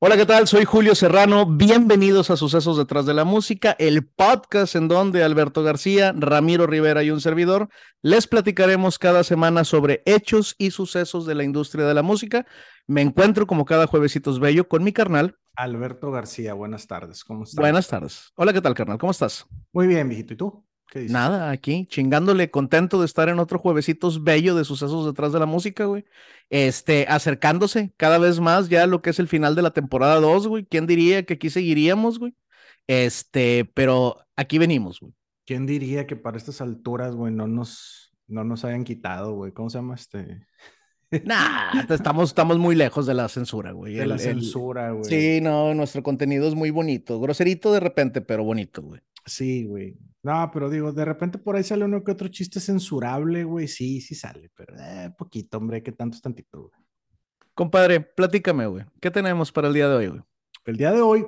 Hola, ¿qué tal? Soy Julio Serrano. Bienvenidos a Sucesos detrás de la música, el podcast en donde Alberto García, Ramiro Rivera y un servidor les platicaremos cada semana sobre hechos y sucesos de la industria de la música. Me encuentro como cada juevesitos bello con mi carnal. Alberto García, buenas tardes. ¿Cómo estás? Buenas tardes. Hola, ¿qué tal, carnal? ¿Cómo estás? Muy bien, viejito. ¿Y tú? ¿Qué dices? Nada, aquí chingándole, contento de estar en otro juevesitos bello de sucesos detrás de la música, güey. Este, acercándose cada vez más ya a lo que es el final de la temporada 2, güey. ¿Quién diría que aquí seguiríamos, güey? Este, pero aquí venimos, güey. ¿Quién diría que para estas alturas, güey, no nos, no nos hayan quitado, güey? ¿Cómo se llama este? Nah, estamos, estamos muy lejos de la censura, güey. De la censura, güey. Sí, no, nuestro contenido es muy bonito. Groserito de repente, pero bonito, güey. Sí, güey. No, pero digo, de repente por ahí sale uno que otro chiste censurable, güey. Sí, sí sale, pero eh, poquito, hombre, que tanto es tantito, güey. Compadre, platícame, güey. ¿Qué tenemos para el día de hoy, güey? El día de hoy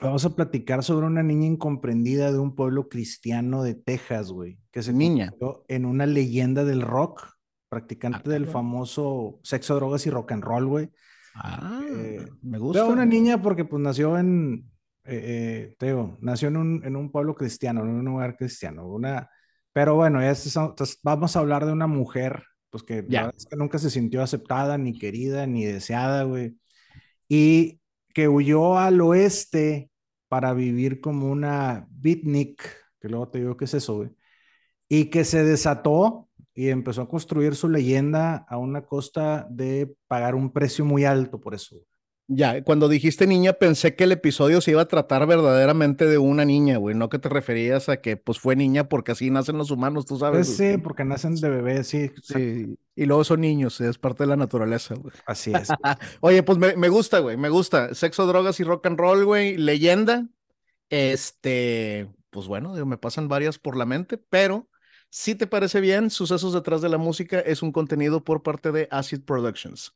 vamos a platicar sobre una niña incomprendida de un pueblo cristiano de Texas, güey. Que se niña en una leyenda del rock, practicante ah, del famoso sexo, drogas y rock and roll, güey. Ah, eh, me gusta. una niña porque pues nació en, eh, eh, Teo, nació en un, en un, pueblo cristiano, en un lugar cristiano, una, pero bueno, vamos a hablar de una mujer, pues que, ya. que nunca se sintió aceptada, ni querida, ni deseada, güey, y que huyó al oeste para vivir como una beatnik, que luego te digo qué es eso, güey, y que se desató y empezó a construir su leyenda a una costa de pagar un precio muy alto por eso. Ya, cuando dijiste niña, pensé que el episodio se iba a tratar verdaderamente de una niña, güey, no que te referías a que pues fue niña porque así nacen los humanos, tú sabes. Pues sí, porque nacen de bebés, sí. Sí, y luego son niños, es parte de la naturaleza, güey. Así es. Oye, pues me, me gusta, güey, me gusta. Sexo, drogas y rock and roll, güey, leyenda. Este, pues bueno, me pasan varias por la mente, pero si te parece bien, Sucesos detrás de la música es un contenido por parte de Acid Productions.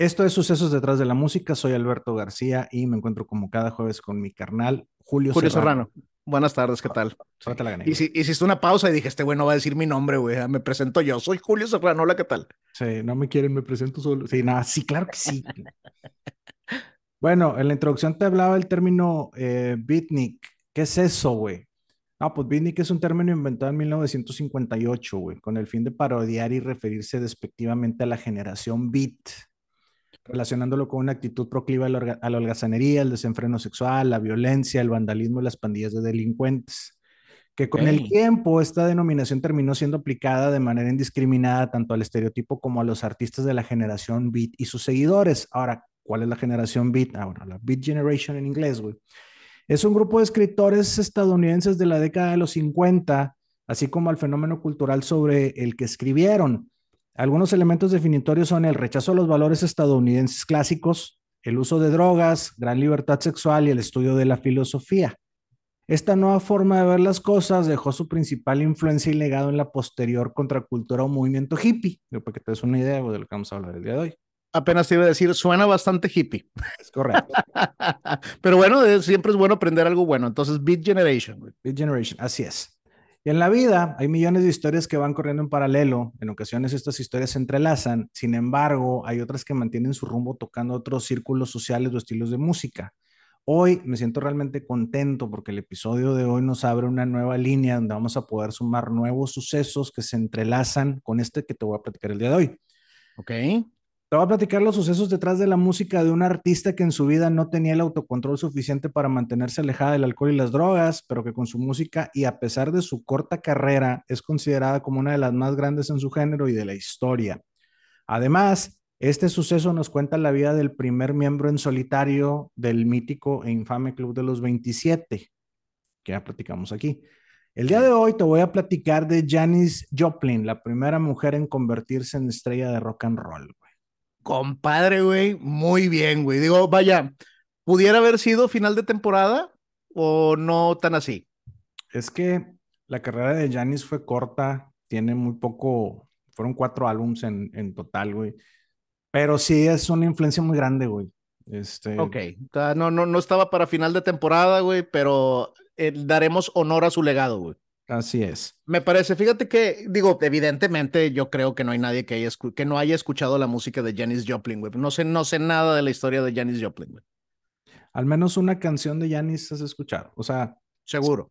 Esto es Sucesos detrás de la música. Soy Alberto García y me encuentro como cada jueves con mi carnal Julio, Julio Serrano. Buenas tardes, ¿qué tal? Sí. Te la gané, hiciste una pausa y dije, este güey no va a decir mi nombre, güey. Ah, me presento yo. Soy Julio Serrano. Hola, ¿qué tal? Sí, no me quieren, me presento solo. Sí, nada, sí, claro que sí. bueno, en la introducción te hablaba el término eh, beatnik. ¿Qué es eso, güey? Ah, pues beatnik es un término inventado en 1958, güey, con el fin de parodiar y referirse despectivamente a la generación beat relacionándolo con una actitud procliva a la, holgazanería, el desenfreno sexual, la violencia, el vandalismo y las pandillas de delincuentes. Que con el tiempo esta denominación terminó siendo aplicada de manera indiscriminada tanto al estereotipo como a los artistas de la generación Beat y sus seguidores. Ahora, ¿cuál es la generación Beat? Ahora, la Beat Generation en inglés, güey. Es un grupo de escritores estadounidenses de la década de los 50, así como al fenómeno cultural sobre el que escribieron algunos elementos definitorios son el rechazo a los valores estadounidenses clásicos, el uso de drogas, gran libertad sexual y el estudio de la filosofía. Esta nueva forma de ver las cosas dejó su principal influencia y legado en la posterior contracultura o movimiento hippie, para que te des una idea de lo que vamos a hablar el día de hoy. Apenas te iba a decir, suena bastante hippie. Es correcto. Pero bueno, siempre es bueno aprender algo bueno. Entonces, Beat Generation. Beat Generation, así es. Y en la vida hay millones de historias que van corriendo en paralelo. En ocasiones estas historias se entrelazan. Sin embargo, hay otras que mantienen su rumbo tocando otros círculos sociales o estilos de música. Hoy me siento realmente contento porque el episodio de hoy nos abre una nueva línea donde vamos a poder sumar nuevos sucesos que se entrelazan con este que te voy a platicar el día de hoy. Ok. Te voy a platicar los sucesos detrás de la música de un artista que en su vida no tenía el autocontrol suficiente para mantenerse alejada del alcohol y las drogas, pero que con su música y a pesar de su corta carrera es considerada como una de las más grandes en su género y de la historia. Además, este suceso nos cuenta la vida del primer miembro en solitario del mítico e infame Club de los 27, que ya platicamos aquí. El día de hoy te voy a platicar de Janis Joplin, la primera mujer en convertirse en estrella de rock and roll. Compadre, güey, muy bien, güey. Digo, vaya, ¿pudiera haber sido final de temporada o no tan así? Es que la carrera de Janis fue corta, tiene muy poco, fueron cuatro álbums en, en total, güey. Pero sí es una influencia muy grande, güey. Este, Ok, no, no, no estaba para final de temporada, güey, pero eh, daremos honor a su legado, güey. Así es. Me parece, fíjate que, digo, evidentemente yo creo que no hay nadie que, haya que no haya escuchado la música de Janis Joplin, güey. No sé, no sé nada de la historia de Janis Joplin, güey. Al menos una canción de Janis has escuchado, o sea. Seguro.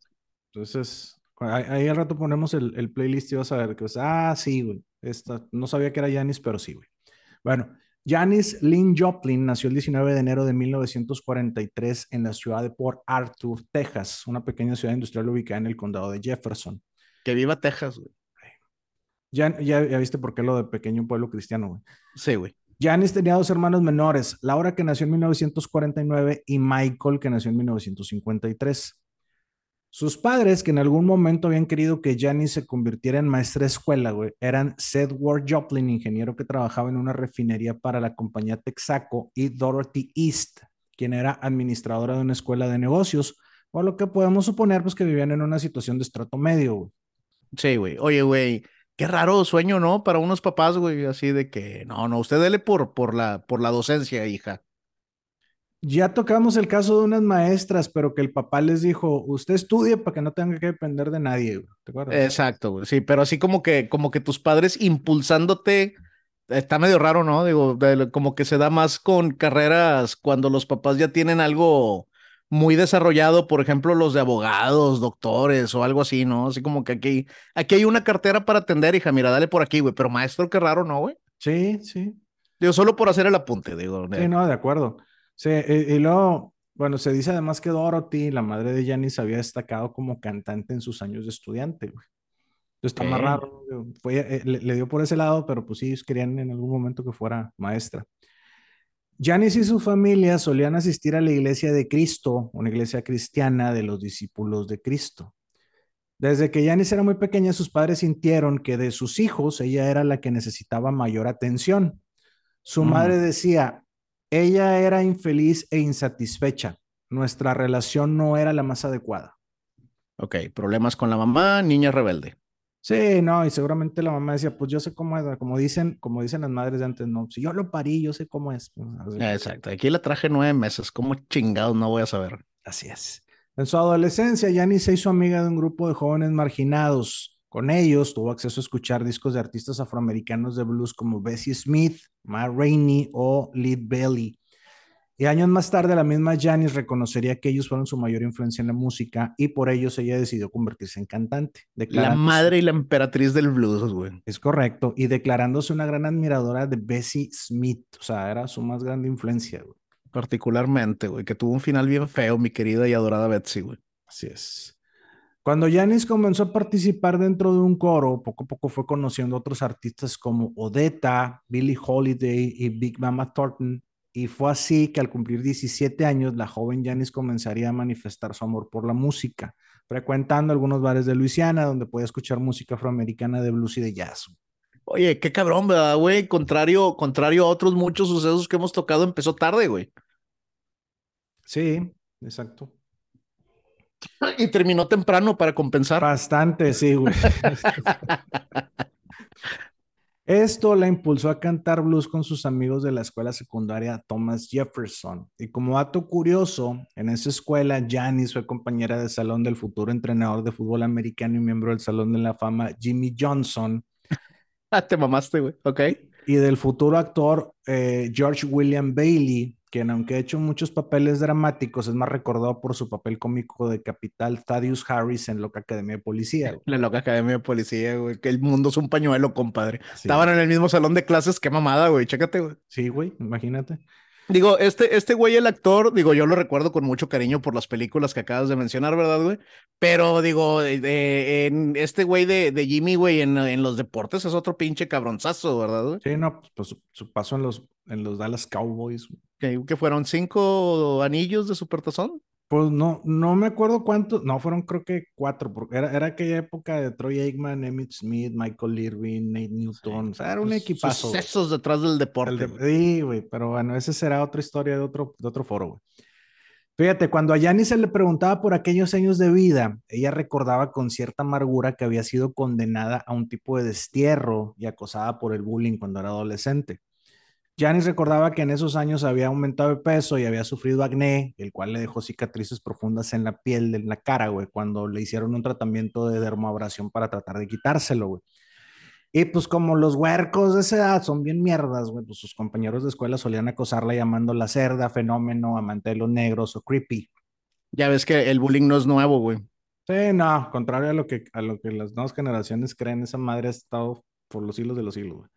Entonces, ahí, al rato ponemos el, el, playlist y vas a ver que, ah, sí, güey. Esta, no sabía que era Janis, pero sí, güey. Bueno, Janis Lynn Joplin nació el 19 de enero de 1943 en la ciudad de Port Arthur, Texas, una pequeña ciudad industrial ubicada en el condado de Jefferson. Que viva Texas, güey. Ya, ya, viste por qué lo de pequeño pueblo cristiano, güey. Sí, güey. Janis tenía dos hermanos menores, Laura que nació en 1949 y Michael que nació en 1953. Sus padres, que en algún momento habían querido que Janice se convirtiera en maestra de escuela, güey, eran Seth Ward Joplin, ingeniero que trabajaba en una refinería para la compañía Texaco, y Dorothy East, quien era administradora de una escuela de negocios, por lo que podemos suponer pues que vivían en una situación de estrato medio, güey. Sí, güey. Oye, güey, qué raro sueño, ¿no? Para unos papás, güey, así de que, no, no, usted dele por, por, la, por la docencia, hija. Ya tocamos el caso de unas maestras, pero que el papá les dijo, usted estudie para que no tenga que depender de nadie, ¿te acuerdas? Exacto, sí, pero así como que, como que tus padres impulsándote, está medio raro, ¿no? Digo, como que se da más con carreras cuando los papás ya tienen algo muy desarrollado, por ejemplo, los de abogados, doctores o algo así, ¿no? Así como que aquí, aquí hay una cartera para atender, hija, mira, dale por aquí, güey, pero maestro, qué raro, ¿no, güey? Sí, sí. Digo, solo por hacer el apunte, digo. Sí, no, de acuerdo. Sí, y, luego, bueno, se dice además que Dorothy, la madre de Janice, había destacado como cantante en sus años de estudiante, güey. Entonces está más raro, fue, eh, le, dio por ese lado, pero pues sí, ellos querían en algún momento que fuera maestra. Janice y su familia solían asistir a la iglesia de Cristo, una iglesia cristiana de los discípulos de Cristo. Desde que Janice era muy pequeña, sus padres sintieron que de sus hijos ella era la que necesitaba mayor atención. Su mm. madre decía, ella era infeliz e insatisfecha. Nuestra relación no era la más adecuada. Ok, problemas con la mamá, niña rebelde. Sí, no, y seguramente la mamá decía, pues yo sé cómo es, como dicen, como dicen las madres de antes, no, si yo lo parí, yo sé cómo es. Pues, Exacto, aquí la traje nueve meses, ¿cómo chingados no voy a saber? Así es. En su adolescencia, Yanni se hizo amiga de un grupo de jóvenes marginados. Con ellos tuvo acceso a escuchar discos de artistas afroamericanos de blues como Bessie Smith, Ma Rainey o Lead Belly. Y años más tarde, la misma Janis reconocería que ellos fueron su mayor influencia en la música y por ellos ella decidió convertirse en cantante. La madre y la emperatriz del blues, güey. Es correcto. Y declarándose una gran admiradora de Bessie Smith. O sea, era su más grande influencia, güey. Particularmente, güey, que tuvo un final bien feo, mi querida y adorada Betsy, güey. Así es. Cuando Janis comenzó a participar dentro de un coro, poco a poco fue conociendo a otros artistas como Odetta, Billie Holiday y Big Mama Thornton. Y fue así que al cumplir 17 años, la joven Janis comenzaría a manifestar su amor por la música, frecuentando algunos bares de Luisiana donde podía escuchar música afroamericana de blues y de jazz. Oye, qué cabrón, ¿verdad, güey? Contrario, contrario a otros muchos sucesos que hemos tocado, empezó tarde, güey. Sí, exacto. Y terminó temprano para compensar. Bastante, sí, güey. Esto la impulsó a cantar blues con sus amigos de la escuela secundaria Thomas Jefferson. Y como dato curioso, en esa escuela, Janice fue compañera de salón del futuro entrenador de fútbol americano y miembro del Salón de la Fama Jimmy Johnson. Ah, te mamaste, güey. Ok. Y del futuro actor eh, George William Bailey, quien aunque ha hecho muchos papeles dramáticos, es más recordado por su papel cómico de capital Thaddeus Harris en Loca Academia de Policía. La Loca Academia de Policía, güey, que el mundo es un pañuelo, compadre. Estaban en el mismo salón de clases, qué mamada, güey, chécate, güey. Sí, güey, imagínate. Digo, este, este güey, el actor, digo, yo lo recuerdo con mucho cariño por las películas que acabas de mencionar, ¿verdad, güey? Pero digo, en este güey de, de, Jimmy, güey, en, en, los deportes es otro pinche cabronzazo, ¿verdad, güey? Sí, no, pues, pues su, paso en los, en los Dallas Cowboys. ¿Que, que fueron cinco anillos de supertazón? Pues no, no me acuerdo cuántos, no, fueron creo que cuatro, porque era, era aquella época de Troy Aikman, Emmett Smith, Michael Irving, Nate Newton, o sea, era un equipazo. Sucesos detrás del deporte. sí, güey, pero bueno, esa será otra historia de otro, de otro foro, güey. Fíjate, cuando a Yanni se le preguntaba por aquellos años de vida, ella recordaba con cierta amargura que había sido condenada a un tipo de destierro y acosada por el bullying cuando era adolescente. Janis recordaba que en esos años había aumentado de peso y había sufrido acné, el cual le dejó cicatrices profundas en la piel, en la cara, güey, cuando le hicieron un tratamiento de dermoabrasión para tratar de quitárselo, güey. Y pues como los huercos de esa edad son bien mierdas, güey, pues sus compañeros de escuela solían acosarla llamándola cerda, fenómeno, amante de los negros o creepy. Ya ves que el bullying no es nuevo, güey. Sí, no, contrario a lo que, a lo que las nuevas generaciones creen, esa madre ha estado por los hilos de los hilos, güey.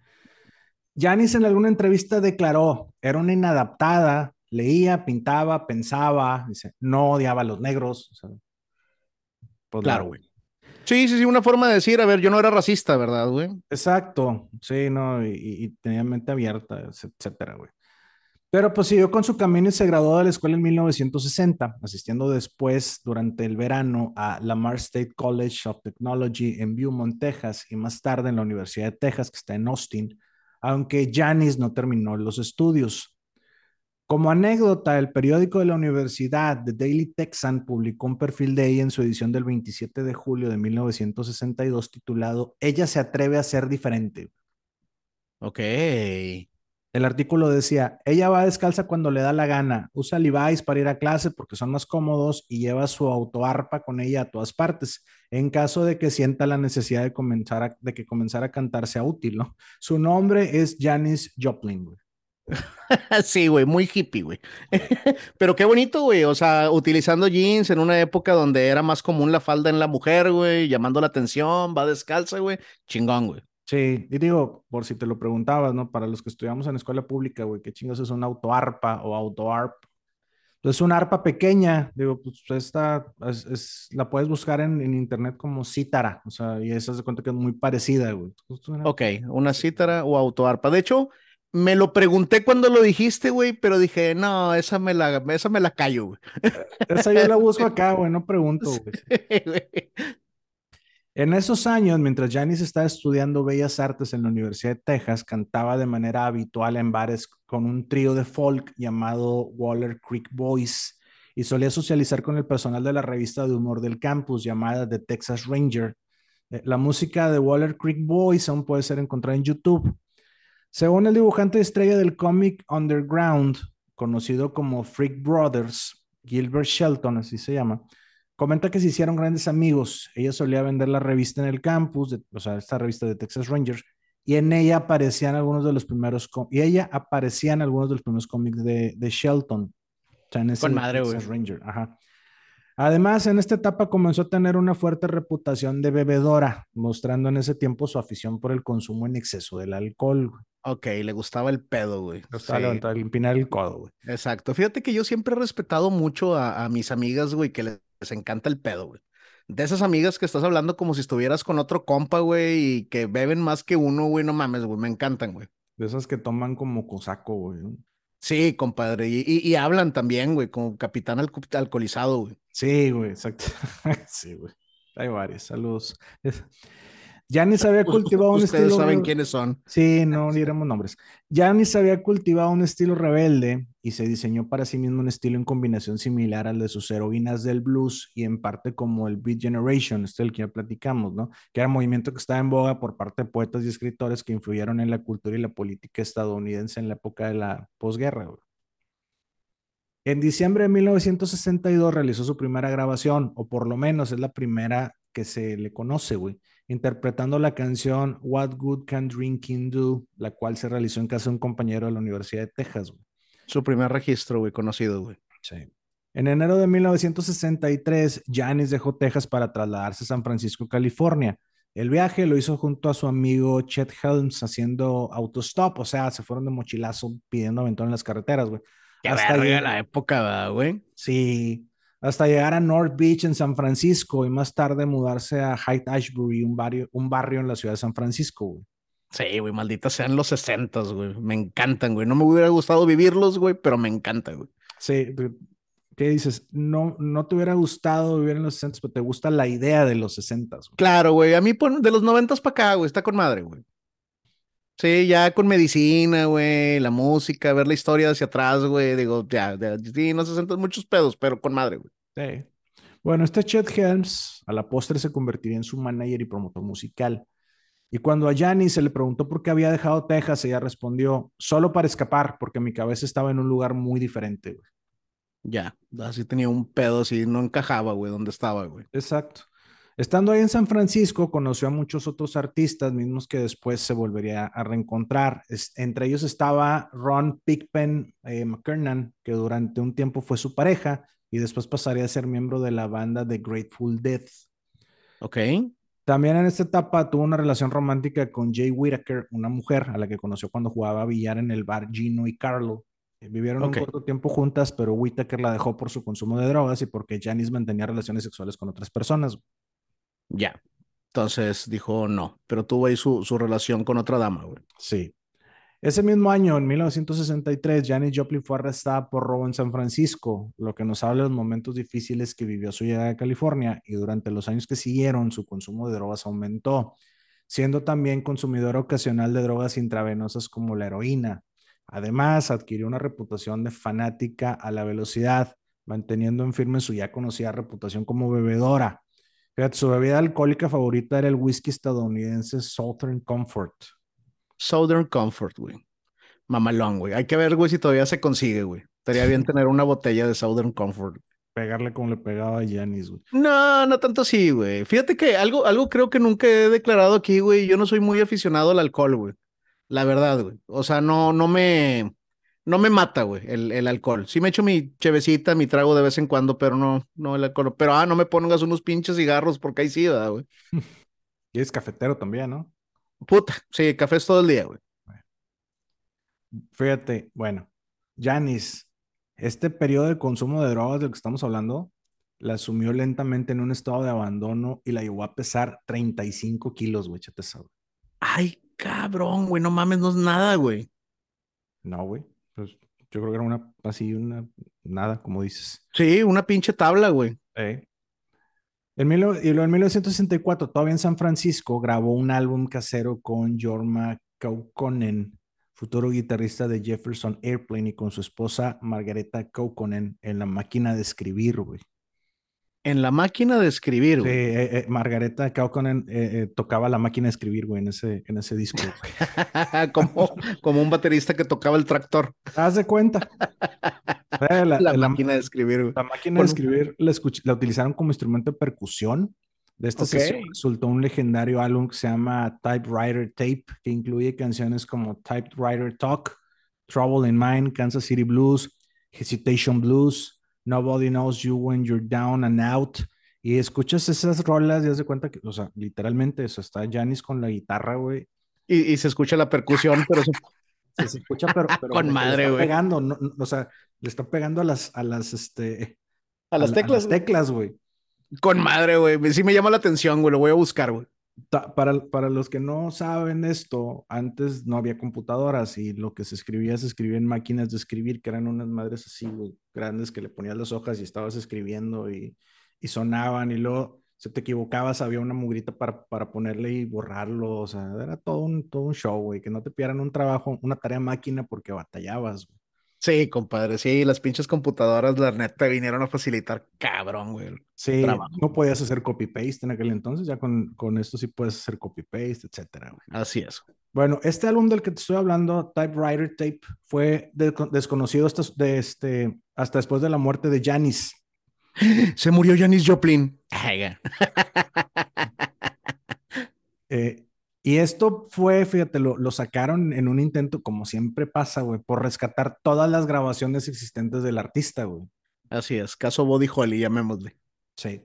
Janis en alguna entrevista declaró, era una inadaptada, leía, pintaba, pensaba, dice, no odiaba a los negros. O sea, pues claro, güey. Sí, sí, sí, una forma de decir, a ver, yo no era racista, ¿verdad, güey? Exacto, sí, no, y, y tenía mente abierta, etcétera, güey. Pero pues siguió con su camino y se graduó de la escuela en 1960, asistiendo después durante el verano a Lamar State College of Technology en Beaumont, Texas, y más tarde en la Universidad de Texas, que está en Austin, aunque Janis no terminó los estudios. Como anécdota, el periódico de la universidad, The Daily Texan, publicó un perfil de ella en su edición del 27 de julio de 1962 titulado Ella se atreve a ser diferente. Ok. El artículo decía, ella va descalza cuando le da la gana, usa Levi's para ir a clase porque son más cómodos y lleva su autoarpa con ella a todas partes, en caso de que sienta la necesidad de, comenzar de que comenzar a cantar sea útil, ¿no? Su nombre es Janis Joplin, sí, güey, muy hippie, güey. Pero qué bonito, güey. O sea, utilizando jeans en una época donde era más común la falda en la mujer, güey, llamando la atención, va descalza, güey. Chingón, güey. Sí, y digo, por si te lo preguntabas, ¿no? Para los que estudiamos en escuela pública, güey, ¿qué chingos es un autoarpa o autoarp? Entonces, una arpa pequeña, digo, pues esta es, la puedes buscar en, internet como cítara, o sea, y esa se cuenta que es muy parecida, güey. Ok, una cítara o autoarpa. De hecho, me lo pregunté cuando lo dijiste, güey, pero dije, no, esa me la, esa me la callo, güey. Esa yo la busco acá, güey, no pregunto, güey. En esos años, mientras Janis estaba estudiando Bellas Artes en la Universidad de Texas, cantaba de manera habitual en bares con un trío de folk llamado Waller Creek Boys y solía socializar con el personal de la revista de humor del campus llamada The Texas Ranger. Eh, la música de Waller Creek Boys aún puede ser encontrada en YouTube. Según el dibujante estrella del cómic Underground, conocido como Freak Brothers, Gilbert Shelton, así se llama, Comenta que se hicieron grandes amigos. Ella solía vender la revista en el campus, o sea, esta revista de Texas Rangers, y en ella aparecían algunos de los primeros, y ella aparecían algunos de los primeros cómics de, de Shelton. Con madre, Texas Ranger. Ajá. Además, en esta etapa comenzó a tener una fuerte reputación de bebedora, mostrando en ese tiempo su afición por el consumo en exceso del alcohol. Ok, le gustaba el pedo, güey. Le gustaba levantar, empinar el codo, güey. Exacto. Fíjate que yo siempre he respetado mucho a, a mis amigas, güey, que le les encanta el pedo, güey. De esas amigas que estás hablando como si estuvieras con otro compa, güey, y que beben más que uno, güey, no mames, güey, me encantan, güey. De esas que toman como cosaco, güey. Sí, compadre, y, y, hablan también, güey, como capitán alcoholizado, güey. Sí, güey, exacto. sí, güey. Hay varios, saludos. Ya ni se había cultivado un estilo. Ustedes saben quiénes son. Sí, no diremos nombres. Ya ni se había cultivado un estilo rebelde y se diseñó para sí mismo un estilo en combinación similar al de sus heroínas del blues y en parte como el Beat Generation, este del que ya platicamos, ¿no? Que era un movimiento que estaba en boga por parte de poetas y escritores que influyeron en la cultura y la política estadounidense en la época de la posguerra. En diciembre de 1962 realizó su primera grabación, o por lo menos es la primera que se le conoce, güey interpretando la canción What Good Can Drinking Do, la cual se realizó en casa de un compañero de la Universidad de Texas. Güey. Su primer registro, güey, conocido, güey. Sí. En enero de 1963, Janis dejó Texas para trasladarse a San Francisco, California. El viaje lo hizo junto a su amigo Chet Helms haciendo autostop, o sea, se fueron de mochilazo pidiendo aventón en las carreteras, güey. Hasta la época, güey. Sí, hasta llegar a North Beach en San Francisco y más tarde mudarse a Hyde Ashbury, un barrio, un barrio en la ciudad de San Francisco, güey. Sí, güey, malditas sean los 60, güey. Me encantan, güey. No me hubiera gustado vivirlos, güey, pero me encantan, güey. Sí, ¿qué dices? No, no te hubiera gustado vivir en los 60, pero te gusta la idea de los 60. Güey. Claro, güey. A mí de los 90 para acá, güey, está con madre, güey. Sí, ya con medicina, güey, la música, ver la historia hacia atrás, güey, digo, ya, sí, no se sienten muchos pedos, pero con madre, güey. Sí. Bueno, este Chet Helms a la postre se convertiría en su manager y promotor musical. Y cuando a Janis se le preguntó por qué había dejado Texas, ella respondió, solo para escapar, porque mi cabeza estaba en un lugar muy diferente, güey. Ya, así tenía un pedo, así no encajaba, güey, donde estaba, güey. Exacto. Estando ahí en San Francisco, conoció a muchos otros artistas, mismos que después se volvería a reencontrar. entre ellos estaba Ron Pigpen eh, McKernan, que durante un tiempo fue su pareja y después pasaría a ser miembro de la banda The Grateful Dead. Ok. También en esta etapa tuvo una relación romántica con Jay Whittaker, una mujer a la que conoció cuando jugaba billar en el bar Gino y Carlo. Eh, vivieron un corto tiempo juntas, pero Whittaker la dejó por su consumo de drogas y porque Janice mantenía relaciones sexuales con otras personas. Ya. Entonces dijo no, pero tuvo ahí su, su relación con otra dama, güey. Sí. Ese mismo año, en 1963, Janis Joplin fue arrestada por robo en San Francisco, lo que nos habla de los momentos difíciles que vivió su llegada a California y durante los años que siguieron su consumo de drogas aumentó, siendo también consumidora ocasional de drogas intravenosas como la heroína. Además, adquirió una reputación de fanática a la velocidad, manteniendo en firme su ya conocida reputación como bebedora. Su bebida alcohólica favorita era el whisky estadounidense Southern Comfort. Southern Comfort, güey. Mamalón, güey. Hay que ver, güey, si todavía se consigue, güey. Estaría bien tener una botella de Southern Comfort. Pegarle como le pegaba a Janis, güey. No, no tanto así, güey. Fíjate que algo, algo creo que nunca he declarado aquí, güey. Yo no soy muy aficionado al alcohol, güey. La verdad, güey. O sea, no, no me no me mata, güey, el, el, alcohol. Sí me echo mi chevecita, mi trago de vez en cuando, pero no, no el alcohol. Pero, ah, no me pongas unos pinches cigarros porque ahí sí, ¿verdad, güey? Y es cafetero también, ¿no? Puta, sí, café es todo el día, güey. Fíjate, bueno, Janis, este periodo de consumo de drogas del que estamos hablando, la asumió lentamente en un estado de abandono y la llevó a pesar 35 kilos, güey, chate Ay, cabrón, güey, no mames, no es nada, güey. No, güey. Pues yo creo que era una, así, una, nada, como dices. Sí, una pinche tabla, güey. En y luego en 1964, todavía en San Francisco, grabó un álbum casero con Jorma Kaukonen, futuro guitarrista de Jefferson Airplane, y con su esposa Margareta Kaukonen en la máquina de escribir, güey. En la máquina de escribir, güey. Sí, eh, eh, Margareta Kaukonen eh, tocaba la máquina de escribir, güey, en ese, en ese disco. como, como un baterista que tocaba el tractor. Haz de cuenta. la, máquina de escribir, güey. La máquina de escribir la, la, utilizaron como instrumento de percusión. De esta sesión resultó un legendario álbum que se llama Typewriter Tape, que incluye canciones como Typewriter Talk, Trouble in Mind, Kansas City Blues, Hesitation Blues, Nobody Knows You When You're Down and Out. Y escuchas esas rolas y das de cuenta que, o sea, literalmente eso, está Janis con la guitarra, güey. Y, se escucha la percusión, pero se escucha, pero, con madre, güey. pegando, o sea, le está pegando a las, a las, este, a las teclas. teclas, güey. Con madre, güey. Sí me llama la atención, güey. Lo voy a buscar, güey para, para los que no saben esto, antes no había computadoras y lo que se escribía se escribía en máquinas de escribir, que eran unas madres así grandes que le ponías las hojas y estabas escribiendo y, y sonaban y luego si te equivocabas había una mugrita para, para ponerle y borrarlo, o sea, era todo un, todo un show, güey, que no te pidieran un trabajo, una tarea máquina porque batallabas, güey. Sí, compadre, sí, las pinches computadoras, la neta, vinieron a facilitar cabrón, güey. Sí, no podías hacer copy-paste en aquel entonces, ya con, con esto sí puedes hacer copy-paste, etcétera, güey. Así es. Bueno, este álbum del que te estoy hablando, Typewriter Tape, fue desconocido hasta, de este, hasta después de la muerte de Janis. Se murió Janis Joplin. eh, y esto fue, fíjate, lo, lo, sacaron en un intento, como siempre pasa, güey, por rescatar todas las grabaciones existentes del artista, güey. Así es, caso Body Holly, llamémosle. Sí.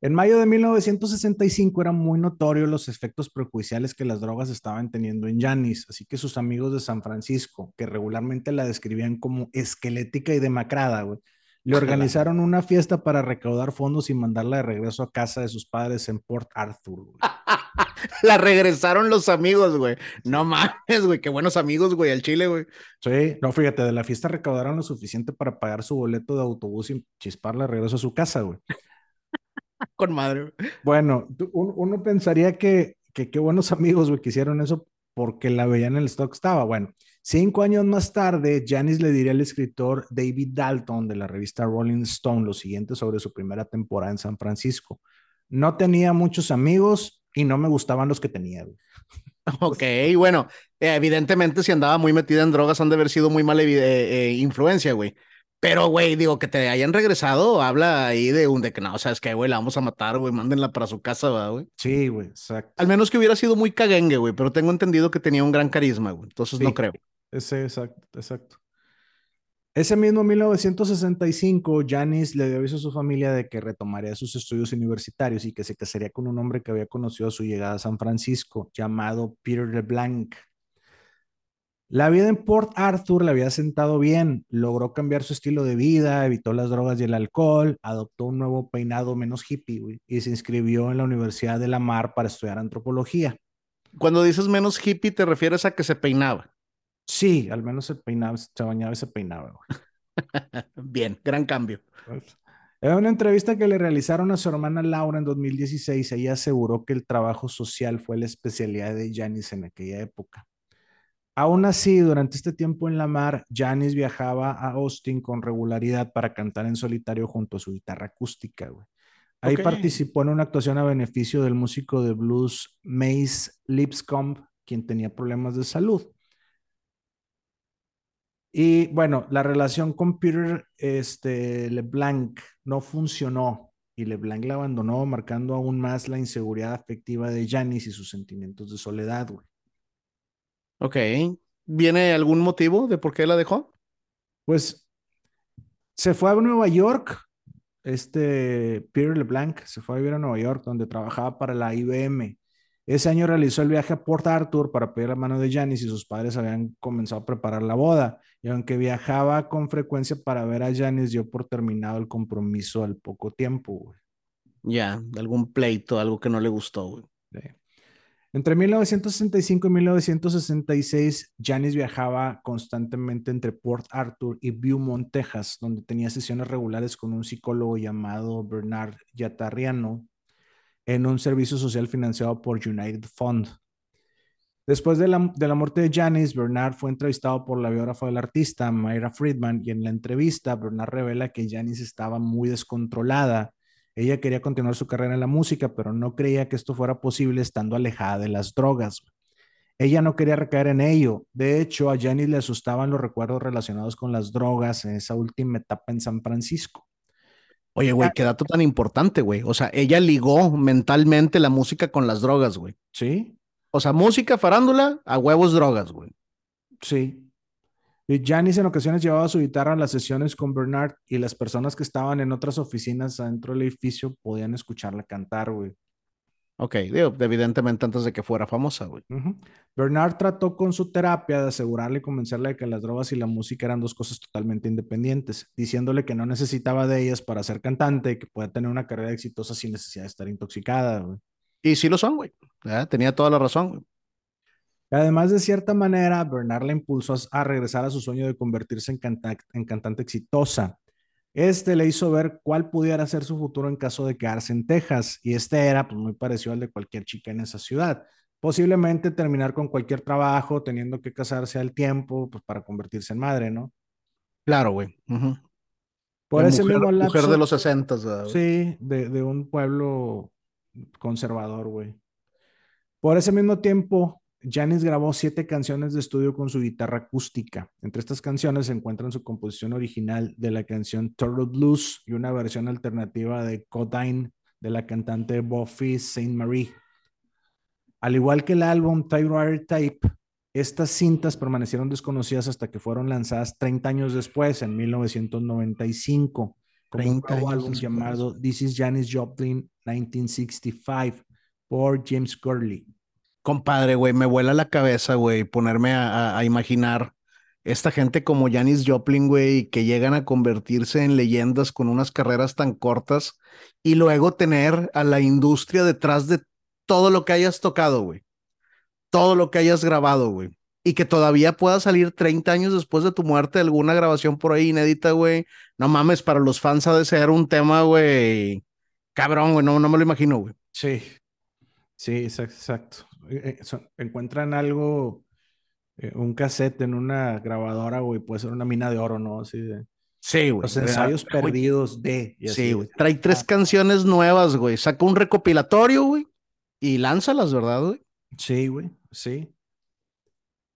En mayo de 1965 era muy notorio los efectos perjudiciales que las drogas estaban teniendo en Janis, así que sus amigos de San Francisco, que regularmente la describían como esquelética y demacrada, güey, le organizaron una fiesta para recaudar fondos y mandarla de regreso a casa de sus padres en Port Arthur. la regresaron los amigos, güey. No mames, güey. Qué buenos amigos, güey, al Chile, güey. Sí, no, fíjate, de la fiesta recaudaron lo suficiente para pagar su boleto de autobús y chisparla de regreso a su casa, güey. Con madre. Bueno, uno pensaría que, que qué buenos amigos, güey, que hicieron eso porque la veían en el stock estaba. Bueno, Cinco años más tarde, Janis le diría al escritor David Dalton de la revista Rolling Stone lo siguiente sobre su primera temporada en San Francisco. No tenía muchos amigos, y no me gustaban los que tenía. Ok, bueno, evidentemente si andaba muy metida en drogas han de haber sido muy mala eh, eh, influencia, güey. Pero, güey, digo, que te hayan regresado, habla ahí de un de que no, o sea, es que, güey, la vamos a matar, güey, mándenla para su casa, güey. Sí, güey, exacto. Al menos que hubiera sido muy caguengue, güey, pero tengo entendido que tenía un gran carisma, güey, entonces no creo. Ese, exacto, exacto. Ese mismo 1965, Janis le dio aviso a su familia de que retomaría sus estudios universitarios y que se casaría con un hombre que había conocido a su llegada a San Francisco, llamado Peter LeBlanc. La vida en Port Arthur le había sentado bien, logró cambiar su estilo de vida, evitó las drogas y el alcohol, adoptó un nuevo peinado menos hippie y se inscribió en la Universidad de la Mar para estudiar antropología. Cuando dices menos hippie, ¿te refieres a que se peinaba? Sí, al menos se peinaba, se bañaba y se peinaba. bien, gran cambio. Pues, en una entrevista que le realizaron a su hermana Laura en 2016, ella aseguró que el trabajo social fue la especialidad de Janis en aquella época. Aún así, durante este tiempo en la mar, Janis viajaba a Austin con regularidad para cantar en solitario junto a su guitarra acústica, Ahí participó en una actuación a beneficio del músico de blues Mace Lipscomb, quien tenía problemas de salud. Y bueno, la relación con Peter este, LeBlanc no funcionó y LeBlanc la abandonó, marcando aún más la inseguridad afectiva de Janis y sus sentimientos de soledad, güey. Ok. ¿Viene algún motivo de por qué la dejó? Pues se fue a Nueva York. Este Peter LeBlanc se fue a vivir a Nueva York, donde trabajaba para la IBM. Ese año realizó el viaje a Port Arthur para pedir la mano de Janis y sus padres habían comenzado a preparar la boda. Y aunque viajaba con frecuencia para ver a Janis, dio por terminado el compromiso al poco tiempo. Ya, algún pleito, algo que no le gustó. Güey. Entre 1965 y 1966, Janis viajaba constantemente entre Port Arthur y Beaumont, Texas, donde tenía sesiones regulares con un psicólogo llamado Bernard Yatarriano en un servicio social financiado por United Fund. Después de la, de la muerte de Janis, Bernard fue entrevistado por la biógrafa del artista, Mayra Friedman, y en la entrevista, Bernard revela que Janis estaba muy descontrolada ella quería continuar su carrera en la música, pero no creía que esto fuera posible estando alejada de las drogas. Ella no quería recaer en ello. De hecho, a Janis le asustaban los recuerdos relacionados con las drogas en esa última etapa en San Francisco. Oye, güey, qué dato tan importante, güey. O sea, ella ligó mentalmente la música con las drogas, güey. Sí. O sea, música, farándula, a huevos drogas, güey. Sí. Y Janice en ocasiones llevaba su guitarra a las sesiones con Bernard y las personas que estaban en otras oficinas adentro del edificio podían escucharla cantar, güey. Ok, digo, evidentemente antes de que fuera famosa, güey. Bernard trató con su terapia de asegurarle y convencerle de que las drogas y la música eran dos cosas totalmente independientes, diciéndole que no necesitaba de ellas para ser cantante y que podía tener una carrera exitosa sin necesidad de estar intoxicada, güey. Y sí lo son, güey. Tenía toda la razón, güey. Además, de cierta manera, Bernard la impulsó a regresar a su sueño de convertirse en, cantante exitosa. Este le hizo ver cuál pudiera ser su futuro en caso de quedarse en Texas, y este era pues, muy parecido al de cualquier chica en esa ciudad. Posiblemente terminar con cualquier trabajo, teniendo que casarse al tiempo, pues para convertirse en madre, ¿no? Claro, güey. Por ese mismo lapso. Mujer de los 60, ¿verdad? Sí, de, de un pueblo conservador, güey. Por ese mismo tiempo, Janis grabó siete canciones de estudio con su guitarra acústica. Entre estas canciones se encuentran su composición original de la canción Turtle Blues y una versión alternativa de Codine de la cantante Buffy Saint Marie. Al igual que el álbum Typewriter Type, estas cintas permanecieron desconocidas hasta que fueron lanzadas 30 años después, en 1995, como un nuevo álbum llamado This is Janis Joplin 1965 por James Gurley. Compadre, güey, me vuela la cabeza, güey, ponerme a, imaginar esta gente como Janis Joplin, güey, que llegan a convertirse en leyendas con unas carreras tan cortas y luego tener a la industria detrás de todo lo que hayas tocado, güey. Todo lo que hayas grabado, güey. Y que todavía pueda salir 30 años después de tu muerte alguna grabación por ahí inédita, güey. No mames, para los fans ha de ser un tema, güey. Cabrón, güey, no, no me lo imagino, güey. Sí, sí, exacto. Eh, eh, encuentran algo, eh, un cassette en una grabadora, güey, puede ser una mina de oro, ¿no? Así de... Sí, güey. Los ensayos perdidos de. sí, güey. Trae tres canciones nuevas, güey. Saca un recopilatorio, güey. Y lánzalas, ¿verdad, güey? Sí, güey, sí.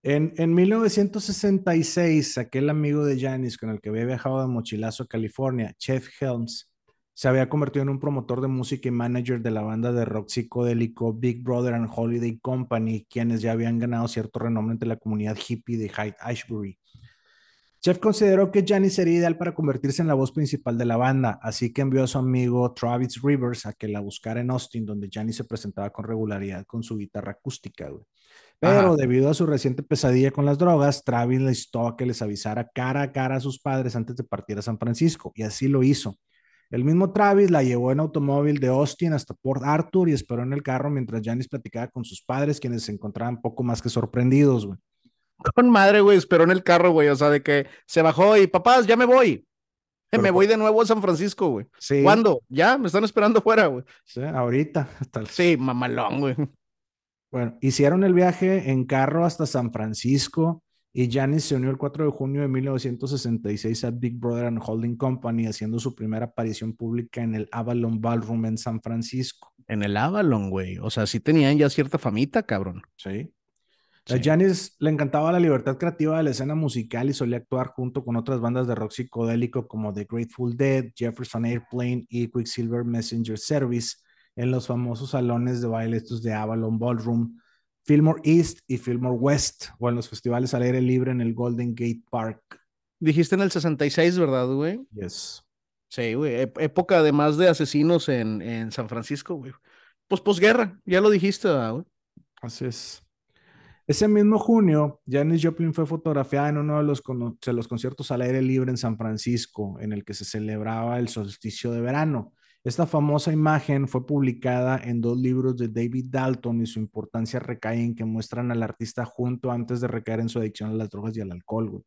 En, en 1966, aquel amigo de Janis con el que había viajado de mochilazo a California, Chef Helms, se había convertido en un promotor de música y manager de la banda de rock psicodélico Big Brother and Holiday Company, quienes ya habían ganado cierto renombre entre la comunidad hippie de Hyde Ashbury. Jeff consideró que Janis sería ideal para convertirse en la voz principal de la banda, así que envió a su amigo Travis Rivers a que la buscara en Austin, donde Janis se presentaba con regularidad con su guitarra acústica. Güey. Pero Ajá. debido a su reciente pesadilla con las drogas, Travis le instó a que les avisara cara a cara a sus padres antes de partir a San Francisco, y así lo hizo. El mismo Travis la llevó en automóvil de Austin hasta Port Arthur y esperó en el carro mientras Janis platicaba con sus padres, quienes se encontraban poco más que sorprendidos, güey. Con madre, güey, esperó en el carro, güey, o sea, de que se bajó y papás, ya me voy. Me voy de nuevo a San Francisco, güey. Sí, ¿Cuándo? Ya, me están esperando fuera, güey. sí, ahorita. Sí, mamalón, güey. Bueno, hicieron el viaje en carro hasta San Francisco y Janis se unió el 4 de junio de 1966 a Big Brother and Holding Company, haciendo su primera aparición pública en el Avalon Ballroom en San Francisco. En el Avalon, güey. O sea, sí tenían ya cierta famita, cabrón. Sí. A Janis le encantaba la libertad creativa de la escena musical y solía actuar junto con otras bandas de rock psicodélico como The Grateful Dead, Jefferson Airplane y Quicksilver Messenger Service en los famosos salones de baile estos de Avalon Ballroom, Fillmore East y Fillmore West o en los festivales al aire libre en el Golden Gate Park. Dijiste en el 66, ¿verdad, güey? Yes. Sí, güey. época además de asesinos en, en San Francisco, güey. Pues posguerra, ya lo dijiste, ¿verdad, güey. Así es. Ese mismo junio, Janis Joplin fue fotografiada en uno de los, de los conciertos al aire libre en San Francisco, en el que se celebraba el solsticio de verano. Esta famosa imagen fue publicada en dos libros de David Dalton y su importancia recae en que muestran al artista junto antes de recaer en su adicción a las drogas y al alcohol, güey.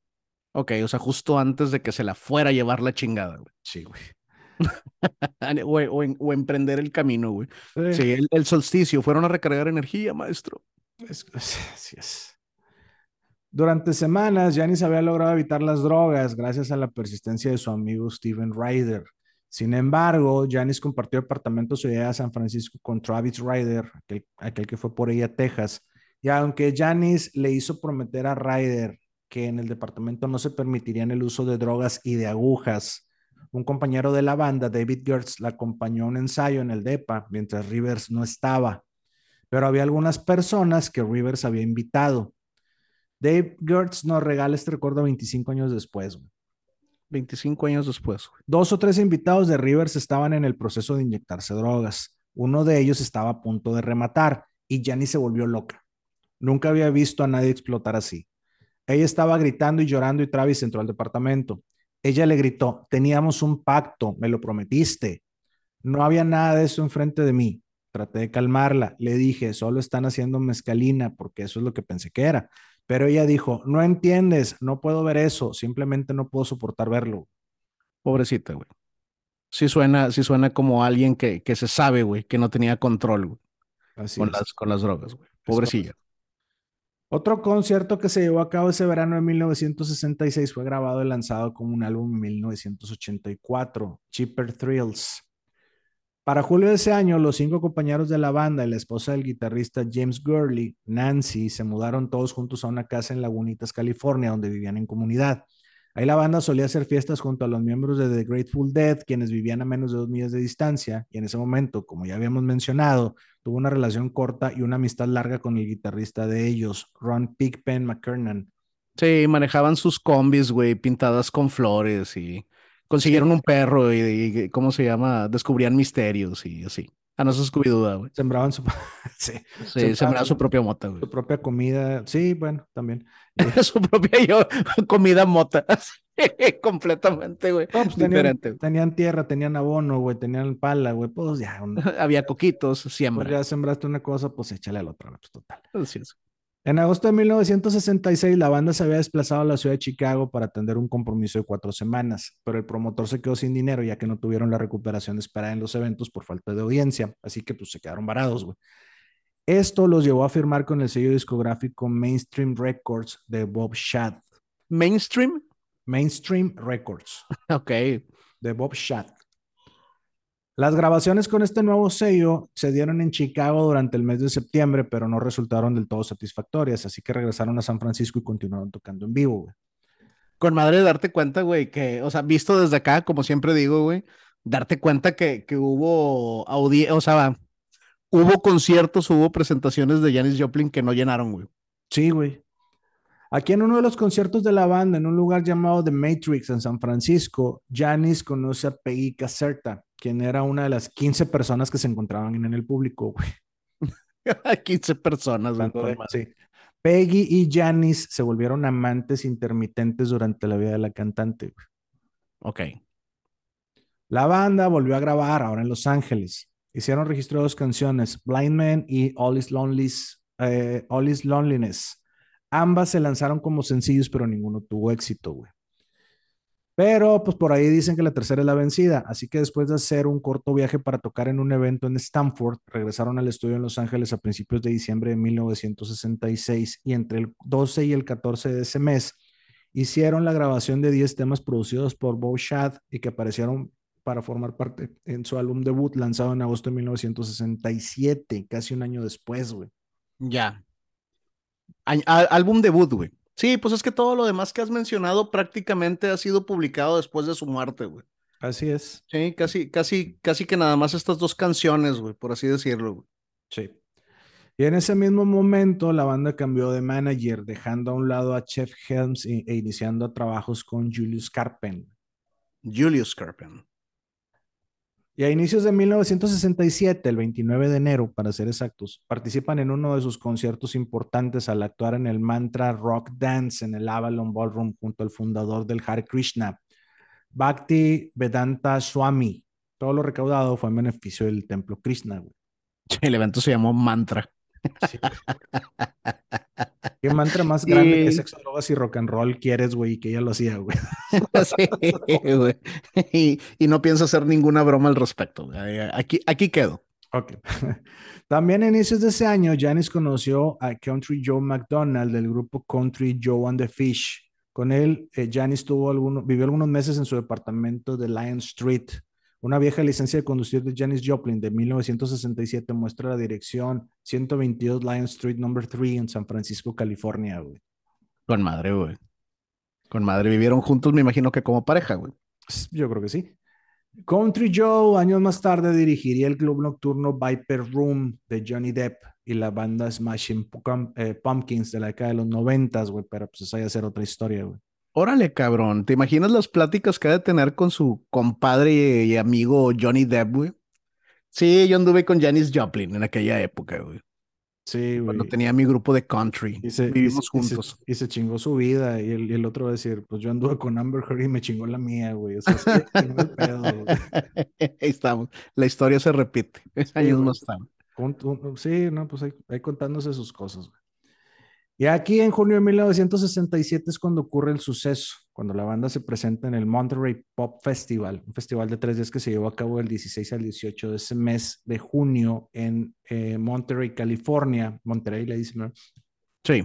Ok, o sea, justo antes de que se la fuera a llevar la chingada, güey. Sí, güey. O, o en- o emprender el camino, güey. Sí, Sí, el, el solsticio, fueron a recargar energía, maestro. es- es- así es. Durante semanas, Janis había logrado evitar las drogas gracias a la persistencia de su amigo Steven Ryder. Sin embargo, Janis compartió apartamento su idea a San Francisco con Travis Ryder, aquel, que fue por ella a Texas. Y aunque Janis le hizo prometer a Ryder que en el departamento no se permitirían el uso de drogas y de agujas, un compañero de la banda, David Gertz, la acompañó a un ensayo en el DEPA mientras Rivers no estaba. Pero había algunas personas que Rivers había invitado. Dave Gertz nos regala este recuerdo 25 años después. güey. 25 años después. Dos o tres invitados de Rivers estaban en el proceso de inyectarse drogas. Uno de ellos estaba a punto de rematar y Janice se volvió loca. Nunca había visto a nadie explotar así. Ella estaba gritando y llorando y Travis entró al departamento. Ella le gritó, teníamos un pacto, me lo prometiste. No había nada de eso enfrente de mí. Traté de calmarla. Le dije, solo están haciendo mezcalina porque eso es lo que pensé que era. Pero ella dijo, no entiendes, no puedo ver eso, simplemente no puedo soportar verlo. Pobrecita, güey. Sí suena, sí suena como alguien que, que se sabe, güey, que no tenía control, güey, Así con es. las, con las drogas, güey. Pobrecilla. Otro concierto que se llevó a cabo ese verano de 1966 fue grabado y lanzado como un álbum en 1984, Cheaper Thrills. Para julio de ese año, los cinco compañeros de la banda y la esposa del guitarrista James Gurley, Nancy, se mudaron todos juntos a una casa en Lagunitas, California, donde vivían en comunidad. Ahí la banda solía hacer fiestas junto a los miembros de The Grateful Dead, quienes vivían a menos de dos millas de distancia, y en ese momento, como ya habíamos mencionado, tuvo una relación corta y una amistad larga con el guitarrista de ellos, Ron Pigpen McKernan. Sí, manejaban sus combis, güey, pintadas con flores y consiguieron un perro y, y- ¿cómo se llama? Descubrían misterios y así. Ah, no se duda, güey. Sembraban su, sí, Sí, Sembraban sembraba su- propia mota, güey. su propia comida. Sí, bueno, también. su propia yo, comida mota. Completamente, güey. No, pues tenían, Diferente. tenían tierra, tenían abono, güey, tenían pala, güey. Pues ya, un- Había coquitos, pues siembra. ya sembraste una cosa, pues échale a la otra, güey, pues total. Así es. En agosto de 1966, la banda se había desplazado a la ciudad de Chicago para atender un compromiso de cuatro semanas, pero el promotor se quedó sin dinero ya que no tuvieron la recuperación esperada en los eventos por falta de audiencia, así que pues se quedaron varados, güey. Esto los llevó a firmar con el sello discográfico Mainstream Records de Bob Shad. Mainstream. Mainstream Records Ok. de Bob Shad. Las grabaciones con este nuevo sello se dieron en Chicago durante el mes de septiembre, pero no resultaron del todo satisfactorias, así que regresaron a San Francisco y continuaron tocando en vivo, güey. Con madre darte cuenta, güey, que, o sea, visto desde acá, como siempre digo, güey, darte cuenta que, que hubo audiencia, o sea, hubo conciertos, hubo presentaciones de Janis Joplin que no llenaron, güey. Sí, güey. Aquí en uno de los conciertos de la banda, en un lugar llamado The Matrix en San Francisco, Janis conoce a Peggy Caserta, quien era una de las 15 personas que se encontraban en el público, güey. 15 personas, güey. Sí. Peggy y Janis se volvieron amantes intermitentes durante la vida de la cantante. Güey. Ok. La banda volvió a grabar ahora en Los Ángeles. Hicieron registro de dos canciones, Blind Man y All Is, eh, All is Loneliness. Ambas se lanzaron como sencillos, pero ninguno tuvo éxito, güey. Pero pues por ahí dicen que la tercera es la vencida, así que después de hacer un corto viaje para tocar en un evento en Stanford, regresaron al estudio en Los Ángeles a principios de diciembre de 1966 y entre el 12 y el 14 de ese mes hicieron la grabación de 10 temas producidos por Bo Shad y que aparecieron para formar parte en su álbum debut lanzado en agosto de 1967, casi un año después, güey. Ya álbum debut, güey. Sí, pues es que todo lo demás que has mencionado prácticamente ha sido publicado después de su muerte, güey. Así es. Sí, casi, casi, casi que nada más estas dos canciones, güey, por así decirlo. Güey. Sí. Y en ese mismo momento la banda cambió de manager, dejando a un lado a Chef Helms e, e iniciando trabajos con Julius Carpen. Julius Carpen. Y a inicios de 1967, el 29 de enero, para ser exactos, participan en uno de sus conciertos importantes al actuar en el Mantra Rock Dance en el Avalon Ballroom junto al fundador del Hare Krishna, Bhakti Vedanta Swami. Todo lo recaudado fue en beneficio del templo Krishna. El evento se llamó Mantra. ¿Qué mantra más grande que sexo, drogas y rock and roll quieres, güey? Que ella lo hacía, güey. sí, güey. Y, no pienso hacer ninguna broma al respecto. Aquí, aquí quedo. Ok. También a inicios de ese año, Janis conoció a Country Joe McDonald del grupo Country Joe and the Fish. Con él, eh, Janis tuvo algunos, vivió algunos meses en su departamento de Lion Street. Una vieja licencia de conducir de Janis Joplin de 1967 muestra la dirección 122 Lion Street Number 3 en San Francisco, California, güey. Con madre, güey. Con madre. Vivieron juntos, me imagino que como pareja, güey. Yo creo que sí. Country Joe, años más tarde, dirigiría el club nocturno Viper Room de Johnny Depp y la banda Smashing eh, Pumpkins de la década de los noventas, güey, pero pues esa ya ser otra historia, güey. Órale, cabrón. ¿Te imaginas las pláticas que ha de tener con su compadre y amigo Johnny Depp, güey? Sí, yo anduve con Janis Joplin en aquella época, güey. Sí, güey. Cuando tenía mi grupo de country. Y se, Vivimos juntos. Y se, chingó su vida. Y el, el, otro va a decir, pues yo anduve con Amber Heard y me chingó la mía, güey. O sea, es que el pedo, Ahí estamos. La historia se repite. Años más tarde. Sí, no, pues ahí contándose sus cosas, güey. Y aquí en junio de 1967 es cuando ocurre el suceso, cuando la banda se presenta en el Monterey Pop Festival, un festival de tres días que se llevó a cabo del 16 al 18 de ese mes de junio en eh, Monterey, California. Monterey le dicen, ¿no? Sí.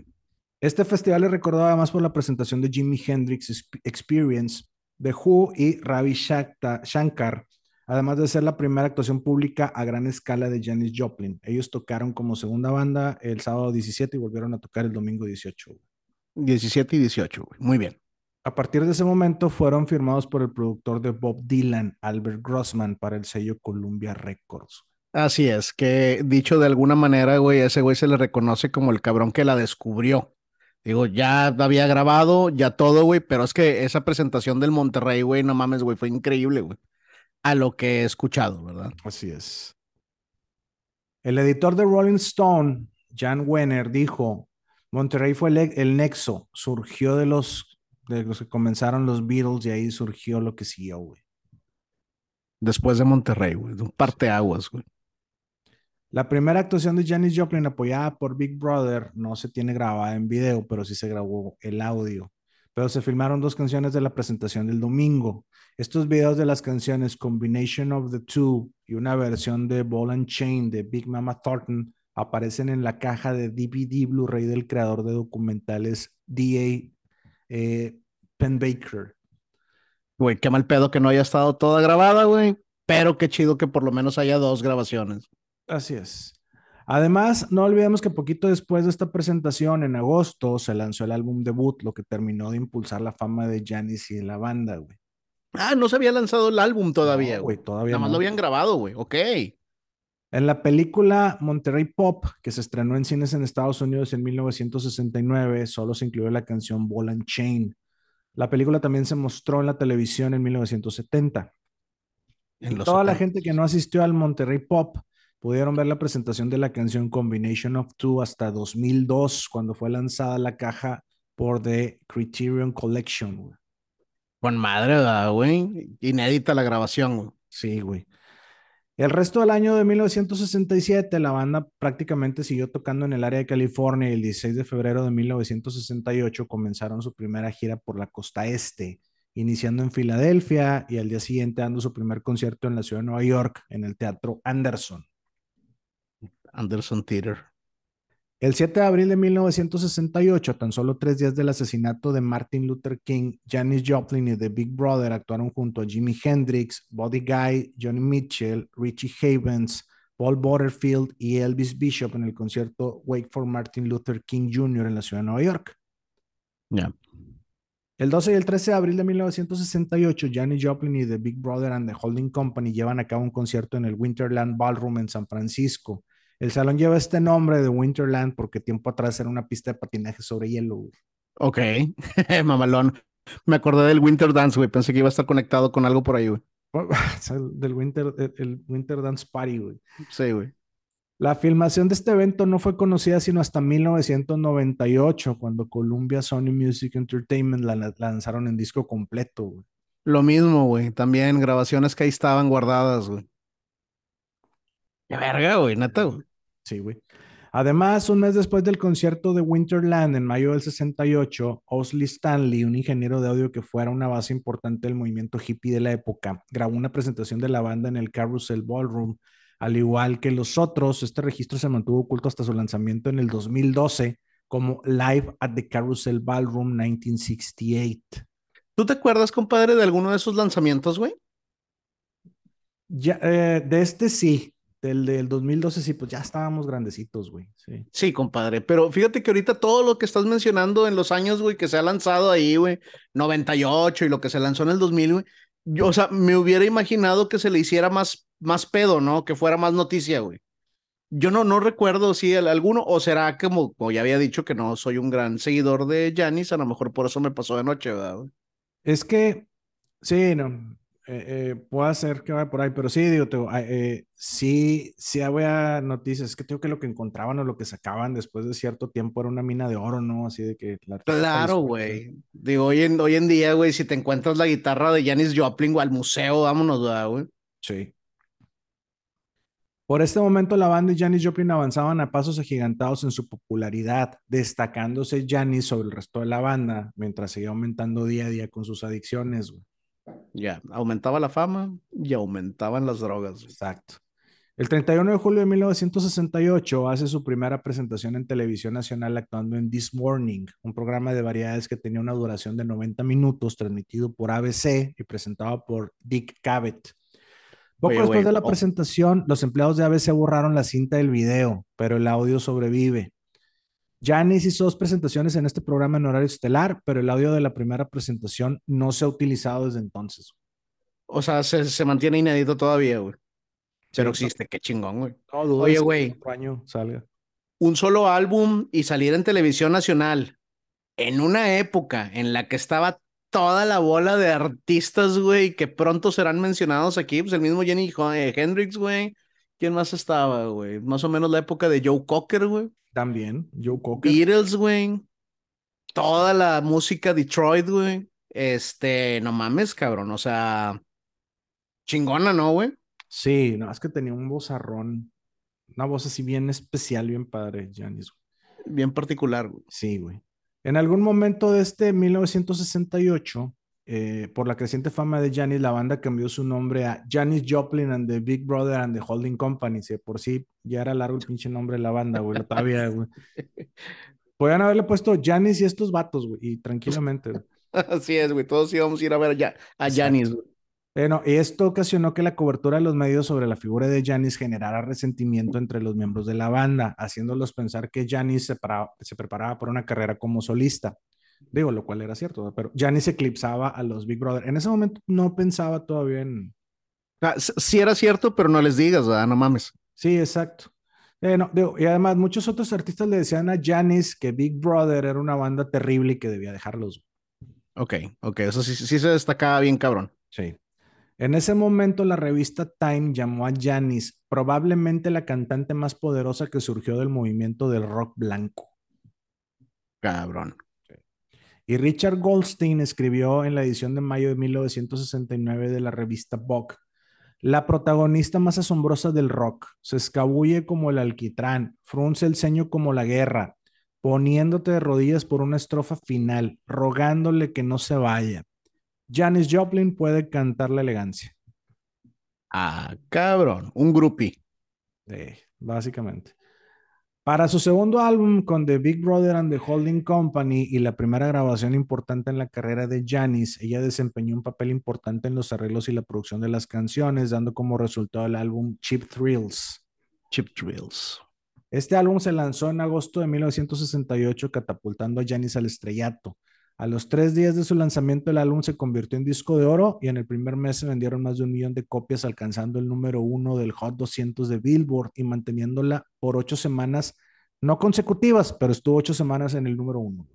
Este festival es recordado además por la presentación de Jimi Hendrix Experience, The Who y Ravi Shankar, además de ser la primera actuación pública a gran escala de Janis Joplin. Ellos tocaron como segunda banda el sábado 17 y volvieron a tocar el domingo 18. 17 y 18, muy bien. A partir de ese momento fueron firmados por el productor de Bob Dylan, Albert Grossman, para el sello Columbia Records. Así es, que dicho de alguna manera, güey, a ese güey se le reconoce como el cabrón que la descubrió. Digo, ya había grabado, ya todo, güey, pero es que esa presentación del Monterrey, güey, no mames, güey, fue increíble, güey a lo que he escuchado, ¿verdad? Así es. El editor de Rolling Stone, Jan Wenner, dijo, Monterrey fue el, nexo, surgió de los, de los que comenzaron los Beatles y ahí surgió lo que siguió, güey. Después de Monterrey, güey, de un parteaguas, güey. La primera actuación de Janis Joplin apoyada por Big Brother no se tiene grabada en video, pero sí se grabó el audio pero se filmaron dos canciones de la presentación del domingo. Estos videos de las canciones Combination of the Two y una versión de Ball and Chain de Big Mama Thornton aparecen en la caja de DVD Blu-ray del creador de documentales D.A. Eh, Penn Baker. Güey, qué mal pedo que no haya estado toda grabada, güey. pero qué chido que por lo menos haya dos grabaciones. Así es. Además, no olvidemos que poquito después de esta presentación, en agosto, se lanzó el álbum debut, lo que terminó de impulsar la fama de Janis y de la banda, güey. Ah, no se había lanzado el álbum todavía, No, güey. todavía Nada más no. lo habían grabado, güey. Ok. En la película Monterrey Pop, que se estrenó en cines en Estados Unidos en 1969, solo se incluyó la canción Ball and Chain. La película también se mostró en la televisión en 1970. En Y toda la 70. gente que no asistió al Monterrey Pop pudieron ver la presentación de la canción Combination of Two hasta 2002, cuando fue lanzada la caja por The Criterion Collection. güey. Con madre, ¿verdad, güey. Inédita la grabación, güey. Sí, güey. El resto del año de 1967, la banda prácticamente siguió tocando en el área de California y el 16 de febrero de 1968 comenzaron su primera gira por la costa este, iniciando en Filadelfia y al día siguiente dando su primer concierto en la ciudad de Nueva York en el Teatro Anderson. Anderson Theater. El 7 de abril de 1968, tan solo tres días del asesinato de Martin Luther King, Janis Joplin y The Big Brother actuaron junto a Jimi Hendrix, Buddy Guy, Johnny Mitchell, Richie Havens, Paul Butterfield y Elvis Bishop en el concierto Wake for Martin Luther King Jr. en la ciudad de Nueva York. Ya. El 12 y el 13 de abril de 1968, Janis Joplin y The Big Brother and the Holding Company llevan a cabo un concierto en el Winterland Ballroom en San Francisco. El salón lleva este nombre de Winterland porque tiempo atrás era una pista de patinaje sobre hielo. güey. Ok. Mamalón. Me acordé del Winter Dance, güey. Pensé que iba a estar conectado con algo por ahí, güey. O sea, el- del Winter, el, Winter Dance Party, güey. Sí, güey. La filmación de este evento no fue conocida sino hasta 1998, cuando Columbia Sony Music Entertainment la la lanzaron en disco completo. güey. Lo mismo, güey. También grabaciones que ahí estaban guardadas, güey. Qué verga, güey. Neta, güey. Sí, güey. Además, un mes después del concierto de Winterland en mayo del 68, Osley Stanley, un ingeniero de audio que fuera una base importante del movimiento hippie de la época, grabó una presentación de la banda en el Carousel Ballroom. Al igual que los otros, este registro se mantuvo oculto hasta su lanzamiento en el 2012 como Live at the Carousel Ballroom 1968. ¿Tú te acuerdas, compadre, de alguno de esos lanzamientos, güey? Ya, eh, de este sí, del del 2012 sí, pues ya estábamos grandecitos, güey. Sí. Sí, compadre, pero fíjate que ahorita todo lo que estás mencionando en los años, güey, que se ha lanzado ahí, güey, 98 y lo que se lanzó en el 2000, güey, yo, o sea, me hubiera imaginado que se le hiciera más, más pedo, ¿no? Que fuera más noticia, güey. Yo no, no recuerdo si el, alguno, o será como, como ya había dicho que no soy un gran seguidor de Janis, a lo mejor por eso me pasó de noche, ¿verdad? güey? Es que, sí, no, eh, eh, puede ser que vaya por ahí, pero sí, digo, te digo, ah, eh, sí, sí había noticias, es que tengo que lo que encontraban o lo que sacaban después de cierto tiempo era una mina de oro, ¿no? Así de que la Claro, güey. Digo, hoy en, hoy en día, güey, si te encuentras la guitarra de Janis Joplin, güey, al museo, vámonos, ¿verdad, güey. Sí. Por este momento, la banda y Janis Joplin avanzaban a pasos agigantados en su popularidad, destacándose Janis sobre el resto de la banda, mientras seguía aumentando día a día con sus adicciones. güey. Ya, aumentaba la fama y aumentaban las drogas. Exacto. El 31 de julio de 1968 hace su primera presentación en televisión nacional actuando en This Morning, un programa de variedades que tenía una duración de 90 minutos, transmitido por ABC y presentado por Dick Cavett. Poco Oye, después de la oh. presentación, los empleados de ABC borraron la cinta del video, pero el audio sobrevive. Janis hizo dos presentaciones en este programa en horario estelar, pero el audio de la primera presentación no se ha utilizado desde entonces. O sea, se, se mantiene inédito todavía, güey. Pero Sí, existe, qué chingón, güey. No Oye, que güey. año salga. Un solo álbum y salir en televisión nacional en una época en la que estaba toda la bola de artistas, güey, que pronto serán mencionados aquí, pues el mismo Jenny eh, Hendrix, güey. ¿Quién más estaba, güey? Más o menos la época de Joe Cocker, güey. También, Joe Cocker. Beatles, güey. Toda la música Detroit, güey. Este, no mames, cabrón. O sea, chingona, ¿no, güey? Sí, no, es que tenía un vozarrón, una voz así bien especial, bien padre, Janis. Bien particular, güey. Sí, güey. En algún momento de este 1968, eh, por la creciente fama de Janis, la banda cambió su nombre a Janis Joplin and the Big Brother and the Holding Company. Si por sí ya era largo el pinche nombre de la banda, güey, todavía, güey. Podían haberle puesto Janis y estos vatos, güey, y tranquilamente. güey. Así es, güey. Todos íbamos a ir a ver ya a. Janis, güey. Bueno, y esto ocasionó que la cobertura de los medios sobre la figura de Janis generara resentimiento entre los miembros de la banda, haciéndolos pensar que Janis se, se preparaba para una carrera como solista. Digo, lo cual era cierto, ¿no? pero Janis eclipsaba a los Big Brother. En ese momento no pensaba todavía en... Ah, sí era cierto, pero no les digas, ¿verdad? No mames. Sí, exacto. Eh, no, digo, y además muchos otros artistas le decían a Janis que Big Brother era una banda terrible y que debía dejarlos. Ok, ok, eso sí, sí se destacaba bien, cabrón. Sí. En ese momento, la revista Time llamó a Janis probablemente la cantante más poderosa que surgió del movimiento del rock blanco. Cabrón. Y Richard Goldstein escribió en la edición de mayo de 1969 de la revista Vogue, la protagonista más asombrosa del rock, se escabulle como el alquitrán, frunce el ceño como la guerra, poniéndote de rodillas por una estrofa final, rogándole que no se vaya. Janis Joplin puede cantar la elegancia. Ah, cabrón. Un groupie. Sí, básicamente. Para su segundo álbum con The Big Brother and the Holding Company y la primera grabación importante en la carrera de Janis, ella desempeñó un papel importante en los arreglos y la producción de las canciones, dando como resultado el álbum Cheap Thrills. Chip Drills. Este álbum se lanzó en agosto de 1968, catapultando a Janis al estrellato. A los tres días de su lanzamiento, el álbum se convirtió en disco de oro y en el primer mes se vendieron más de un millón de copias, alcanzando el número uno del Hot 200 de Billboard y manteniéndola por ocho semanas, no consecutivas, pero estuvo ocho semanas en el número uno.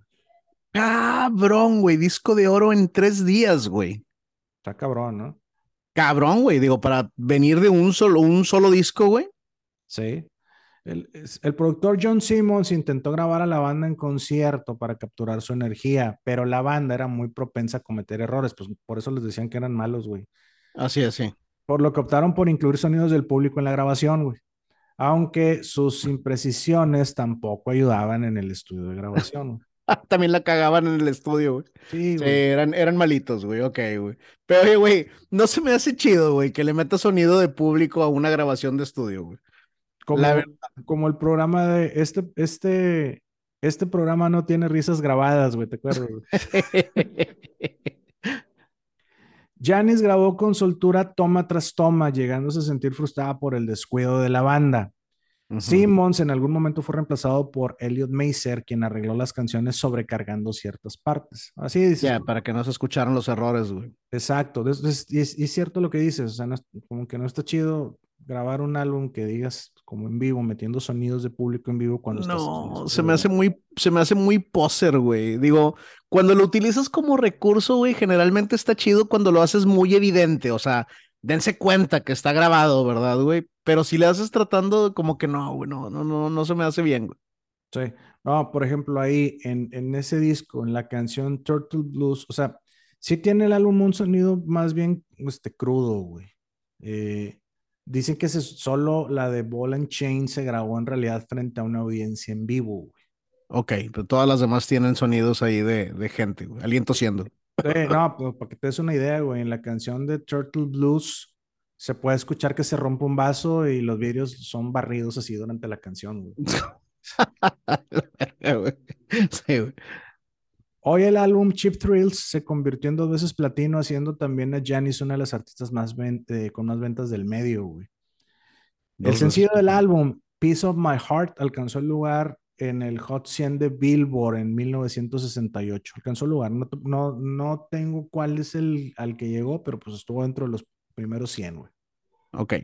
Cabrón, güey. Disco de oro en tres días, güey. Está cabrón, ¿no? Cabrón, güey. Digo, para venir de un solo, un solo disco, güey. Sí. El, productor John Simmons intentó grabar a la banda en concierto para capturar su energía, pero la banda era muy propensa a cometer errores, pues por eso les decían que eran malos, güey. Así es, sí. Por lo que optaron por incluir sonidos del público en la grabación, güey. Aunque sus imprecisiones tampoco ayudaban en el estudio de grabación. güey. También la cagaban en el estudio, güey. Sí, Sí, güey. eran, eran malitos, güey. Ok, güey. Pero, oye, güey, no se me hace chido, güey, que le metas sonido de público a una grabación de estudio, güey. Como, La verdad. como el programa de este, este, este programa no tiene risas grabadas, güey, ¿te acuerdas? Janis grabó con soltura toma tras toma, llegándose a sentir frustrada por el descuido de la banda. Simmons en algún momento fue reemplazado por Elliot Mazer, quien arregló las canciones sobrecargando ciertas partes. Así dices. Ya, para que no se escucharan los errores, güey. Exacto. Es, es- cierto lo que dices. O sea, no como que no está chido grabar un álbum que digas como en vivo, metiendo sonidos de público en vivo cuando estás. No, se estudio. me hace muy, se me hace muy poser, güey. Digo, cuando lo utilizas como recurso, güey, generalmente está chido cuando lo haces muy evidente. O sea, dense cuenta que está grabado, ¿verdad, güey? Pero si le haces tratando como que no, güey, no, no, no, no se me hace bien, güey. Sí. No, por ejemplo, ahí en, en ese disco, en la canción Turtle Blues, o sea, sí tiene el álbum un sonido más bien este, crudo, güey. Eh, dicen que solo la de Ball and Chain se grabó en realidad frente a una audiencia en vivo, güey. Ok, pero todas las demás tienen sonidos ahí de, de gente, güey. Alguien tosiendo. Sí, no, pues para que te des una idea, güey, en la canción de Turtle Blues se puede escuchar que se rompe un vaso y los vidrios son barridos así durante la canción, güey. Sí, güey. Hoy el álbum Cheap Thrills se convirtió en dos veces platino, haciendo también a Janis una de las artistas más eh, con más ventas del medio, güey. El Dos sencillo veces. del álbum, Piece of My Heart, alcanzó el lugar en el Hot 100 de Billboard en 1968. Alcanzó el lugar. No, no, no tengo cuál es el al que llegó, pero pues estuvo dentro de los primeros 100, güey. Ok.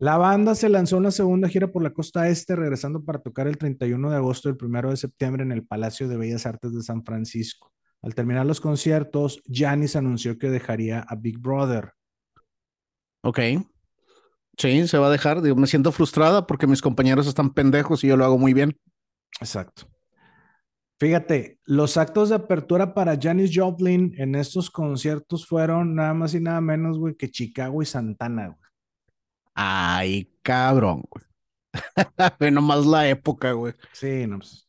La banda se lanzó una segunda gira por la costa este, regresando para tocar el 31 de agosto y el 1 de septiembre en el Palacio de Bellas Artes de San Francisco. Al terminar los conciertos, Janis anunció que dejaría a Big Brother. Ok. Sí, se va a dejar. Digo, me siento frustrada porque mis compañeros están pendejos y yo lo hago muy bien. Exacto. Fíjate, los actos de apertura para Janis Joplin en estos conciertos fueron nada más y nada menos, güey, que Chicago y Santana, güey. Ay, cabrón, güey. Ve nomás la época, güey. Sí, no, pues.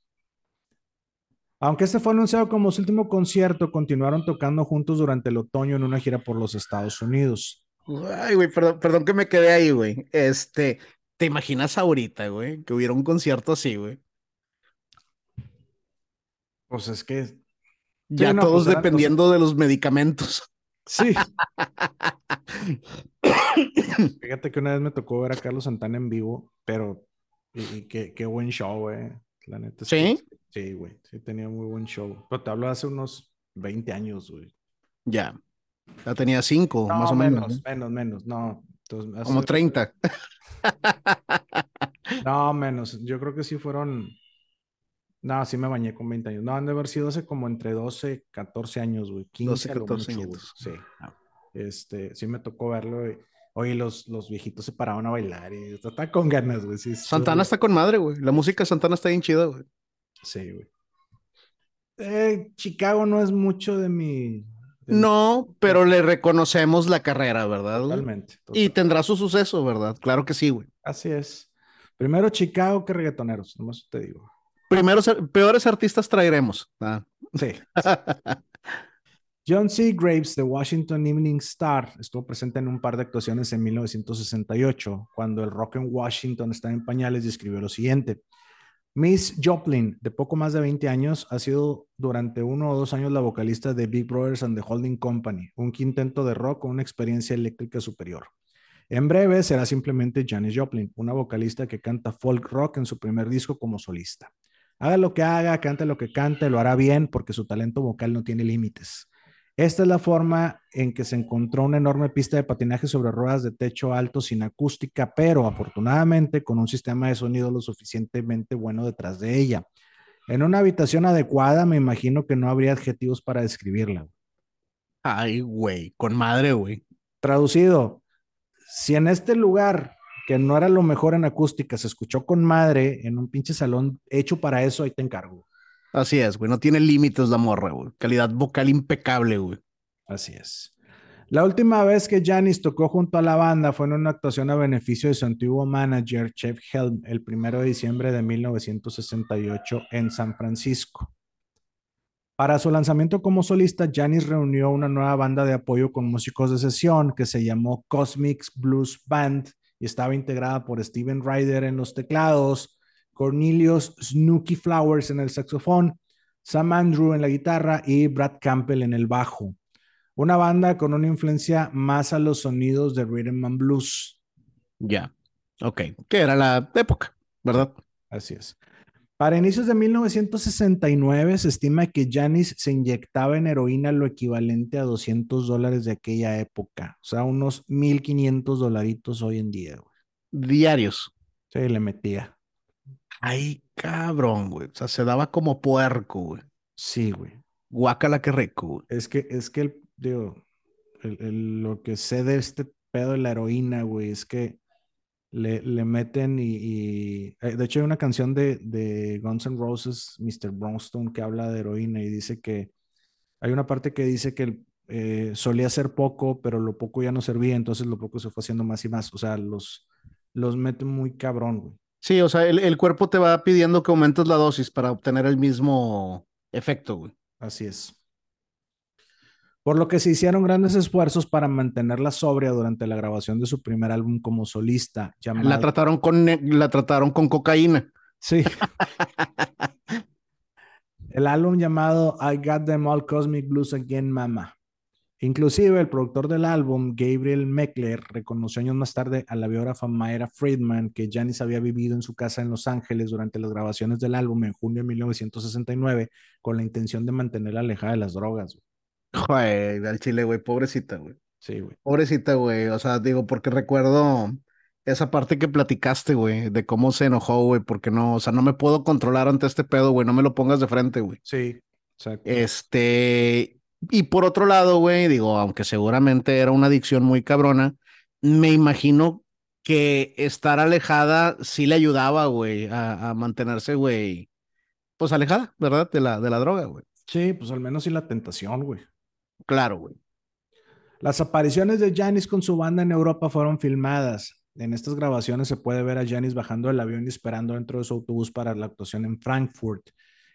Aunque este fue anunciado como su último concierto, continuaron tocando juntos durante el otoño en una gira por los Estados Unidos. Ay, güey, perdón, perdón que me quedé ahí, güey. Este, ¿te imaginas ahorita, güey, que hubiera un concierto así, güey? Pues es que, Ya no, todos pues sea- dependiendo de los medicamentos. Sí. Fíjate que una vez me tocó ver a Carlos Santana en vivo, pero y, qué, qué, buen show, güey. La neta. ¿Sí? sí, güey. Sí, tenía muy buen show. Pero te hablo hace unos 20 años, güey. Ya. Ya tenía 5, más o menos. menos. Menos, menos, no. Como 30. no, menos. Yo creo que sí fueron. No, sí me bañé con 20 años. No, han de haber sido hace como entre 12, 14 años, güey. 15, 12, 14 años. Sí. Ah. Este, sí me tocó verlo. Güey. Oye, los, los viejitos se paraban a bailar y está con ganas, güey. Santana está con madre, güey. La música de Santana está bien chida, güey. Sí, güey. Eh, Chicago no es mucho de mi. no, pero le reconocemos la carrera, ¿verdad? Totalmente, Y tendrá su suceso, ¿verdad? Claro que sí, güey. Así es. Primero Chicago que reggaetoneros, nomás te digo. Primero, peores artistas traeremos. Ah. Sí. John C. Graves de Washington Evening Star estuvo presente en un par de actuaciones en 1968, cuando el rock en Washington estaba en pañales y escribió lo siguiente. Miss Joplin, de poco más de 20 años, ha sido durante uno o dos años la vocalista de Big Brothers and the Holding Company, un quinteto de rock con una experiencia eléctrica superior. En breve será simplemente Janis Joplin, una vocalista que canta folk rock en su primer disco como solista. Haga lo que haga, cante lo que cante, lo hará bien porque su talento vocal no tiene límites. Esta es la forma en que se encontró una enorme pista de patinaje sobre ruedas de techo alto sin acústica, pero afortunadamente con un sistema de sonido lo suficientemente bueno detrás de ella. En una habitación adecuada, me imagino que no habría adjetivos para describirla. Ay, güey, con madre, güey. Traducido, si en este lugar, que no era lo mejor en acústica, se escuchó con madre en un pinche salón hecho para eso, ahí te encargo. Así es, güey. No tiene límites la morra, güey. Calidad vocal impecable, güey. Así es. La última vez que Janis tocó junto a la banda fue en una actuación a beneficio de su antiguo manager, Jeff Helm, el primero de diciembre de 1968 en San Francisco. Para su lanzamiento como solista, Janis reunió una nueva banda de apoyo con músicos de sesión que se llamó Cosmics Blues Band y estaba integrada por Steven Ryder en los teclados, Cornelius Snooky Flowers en el saxofón, Sam Andrew en la guitarra y Brad Campbell en el bajo. Una banda con una influencia más a los sonidos de rhythm and blues. Ya, ok, que era la época, ¿verdad? Así es. Para inicios de 1969 se estima que Janis se inyectaba en heroína lo equivalente a 200 dólares de aquella época, o sea, unos 1.500 dolaritos hoy en día. Diarios. Sí, le metía. Ay, cabrón, güey. O sea, se daba como puerco, güey. Sí, güey. Guácala que rico, güey. Es que, es que, el, digo, lo que sé de este pedo de la heroína, güey, es que le, le meten y, eh, De hecho, hay una canción de, de Guns N' Roses, Mr. Brownstone, que habla de heroína y dice que... Hay una parte que dice que eh, solía ser poco, pero lo poco ya no servía, entonces lo poco se fue haciendo más y más. O sea, los, los meten muy cabrón, güey. Sí, o sea, el, cuerpo te va pidiendo que aumentes la dosis para obtener el mismo efecto, güey. Así es. Por lo que se hicieron grandes esfuerzos para mantenerla sobria durante la grabación de su primer álbum como solista. La trataron con, la trataron con cocaína. Sí. el álbum llamado I Got Them All Cosmic Blues Again, Mama. Inclusive el productor del álbum, Gabriel Meckler, reconoció años más tarde a la biógrafa Mayra Friedman que Janis había vivido en su casa en Los Ángeles durante las grabaciones del álbum en junio de 1969 con la intención de mantenerla alejada de las drogas. Joder, al chile, güey, pobrecita, güey. Sí, güey. Pobrecita, güey. O sea, digo, porque recuerdo esa parte que platicaste, güey, de cómo se enojó, güey, porque no, o sea, no me puedo controlar ante este pedo, güey, no me lo pongas de frente, güey. Sí, exacto. Este, y por otro lado, güey, digo, aunque seguramente era una adicción muy cabrona, me imagino que estar alejada sí le ayudaba, güey, a, mantenerse, güey, pues alejada, ¿verdad? De la, de la droga, güey. Sí, pues al menos sí la tentación, güey. Claro, güey. Las apariciones de Janis con su banda en Europa fueron filmadas. En estas grabaciones se puede ver a Janis bajando del avión y esperando dentro de su autobús para la actuación en Frankfurt.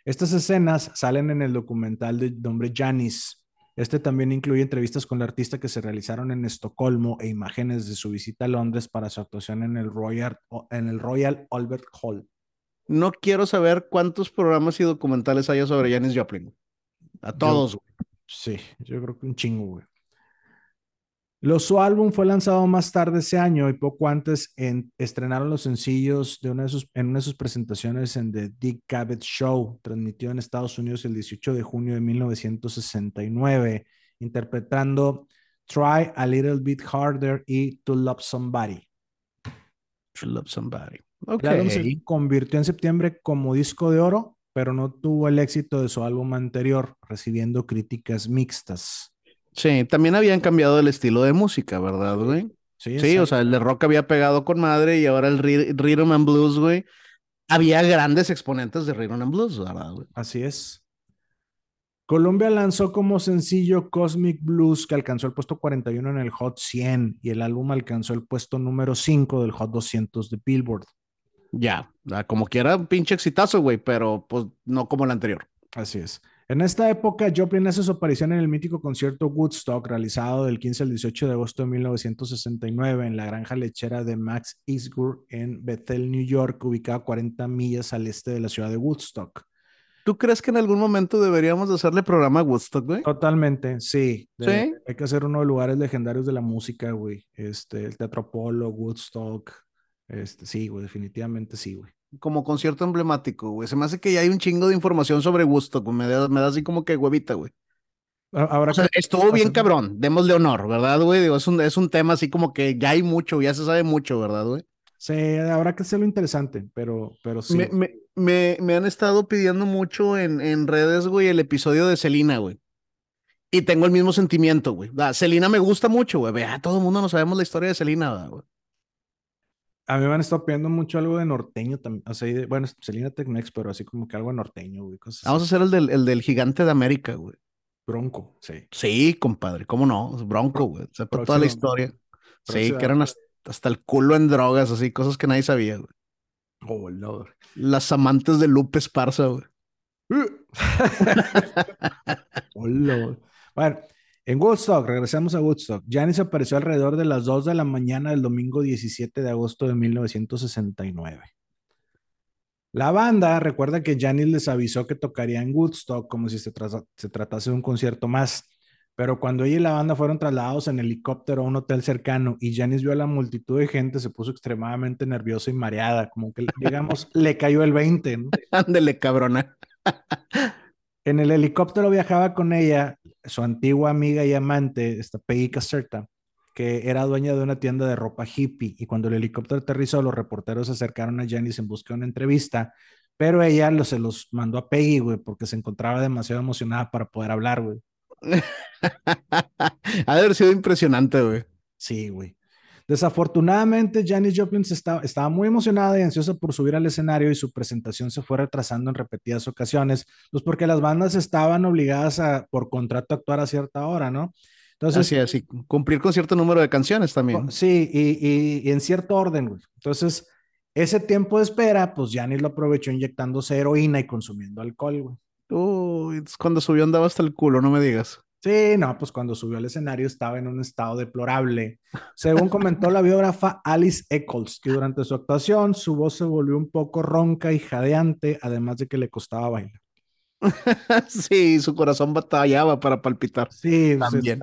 Estas escenas salen en el documental de nombre Janis. Este también incluye entrevistas con el artista que se realizaron en Estocolmo e imágenes de su visita a Londres para su actuación en el Royal, en el Royal Albert Hall. No quiero saber cuántos programas y documentales haya sobre Janis Joplin. A todos, Sí, yo creo que un chingo, güey. Su álbum fue lanzado más tarde ese año y poco antes en, estrenaron los sencillos de una de sus, en una de sus presentaciones en The Dick Cavett Show, transmitido en Estados Unidos el 18 de junio de 1969, interpretando Try a Little Bit Harder y To Love Somebody. To Love Somebody. Okay. El álbum se convirtió en septiembre como disco de oro, pero no tuvo el éxito de su álbum anterior, recibiendo críticas mixtas. Sí, también habían cambiado el estilo de música, ¿verdad, güey? Sí, sí o sea, el de rock había pegado con madre y ahora el rhythm and blues, güey. Había grandes exponentes de rhythm and blues, ¿verdad, güey? Así es. Colombia lanzó como sencillo Cosmic Blues, que alcanzó el puesto 41 en el Hot 100 y el álbum alcanzó el puesto número 5 del Hot 200 de Billboard. Ya, como quiera, un pinche exitazo, güey, pero pues no como el anterior. Así es. En esta época, Joplin hace su aparición en el mítico concierto Woodstock, realizado del 15 al 18 de agosto de 1969 en la granja lechera de Max Isgur en Bethel, New York, ubicada a 40 millas al este de la ciudad de Woodstock. ¿Tú crees que en algún momento deberíamos hacerle programa a Woodstock, güey? Totalmente, sí. ¿Sí? Hay que hacer uno de los lugares legendarios de la música, güey. Este, el Teatro Polo, Woodstock. Este, sí, güey, definitivamente sí, güey como concierto emblemático, güey. Se me hace que ya hay un chingo de información sobre Gusto, güey. Me da, me da así como que huevita, güey. Ahora o sea, estuvo bien cabrón, démosle honor, ¿verdad, güey? Digo, es un, es un tema así como que ya hay mucho, ya se sabe mucho, ¿verdad, güey? Sí, habrá que hacerlo interesante, pero, pero sí. Me, me, me, me han estado pidiendo mucho en, en, redes, güey, el episodio de Celina, güey. Y tengo el mismo sentimiento, güey. Celina me gusta mucho, güey. Vea, todo el mundo no sabemos la historia de Celina, güey. A mí me han estado pidiendo mucho algo de norteño también. O sea, bueno, Selena Tecmex, pero así como que algo de norteño, güey. Vamos a hacer el del, el del gigante de América, güey. Bronco, sí. Sí, compadre, ¿cómo no? Bronco, güey. O toda la historia. Sí, que eran hasta, el culo en drogas, así, cosas que nadie sabía, güey. Oh, Lord. Las amantes de Lupe Esparza, güey. oh, Lord. Bueno, en Woodstock, regresamos a Woodstock. Janis apareció alrededor de las 2 de la mañana del domingo 17 de agosto de 1969. La banda recuerda que Janis les avisó que tocaría en Woodstock como si se, se, tratase de un concierto más, pero cuando ella y la banda fueron trasladados en helicóptero a un hotel cercano y Janis vio a la multitud de gente, se puso extremadamente nerviosa y mareada, como que, digamos, le cayó el 20. ¿no? Ándele, cabrona. En el helicóptero viajaba con ella su antigua amiga y amante, esta Peggy Caserta, que era dueña de una tienda de ropa hippie. Y cuando el helicóptero aterrizó, los reporteros se acercaron a Janice en busca de una entrevista, pero ella se los mandó a Peggy, güey, porque se encontraba demasiado emocionada para poder hablar, güey. ha de haber sido impresionante, güey. Sí, güey. Desafortunadamente, Janis Joplin estaba, estaba muy emocionada y ansiosa por subir al escenario y su presentación se fue retrasando en repetidas ocasiones, pues porque las bandas estaban obligadas a, por contrato, a actuar a cierta hora, ¿no? Entonces, así, así, cumplir con cierto número de canciones también. Sí, y, en cierto orden, güey. Entonces, ese tiempo de espera, pues Janis lo aprovechó inyectándose heroína y consumiendo alcohol, güey. Uy, cuando subió andaba hasta el culo, no me digas. Sí, no, pues cuando subió al escenario estaba en un estado deplorable. Según comentó la biógrafa Alice Eccles, que durante su actuación su voz se volvió un poco ronca y jadeante, además de que le costaba bailar. sí, su corazón batallaba para palpitar. Sí, también.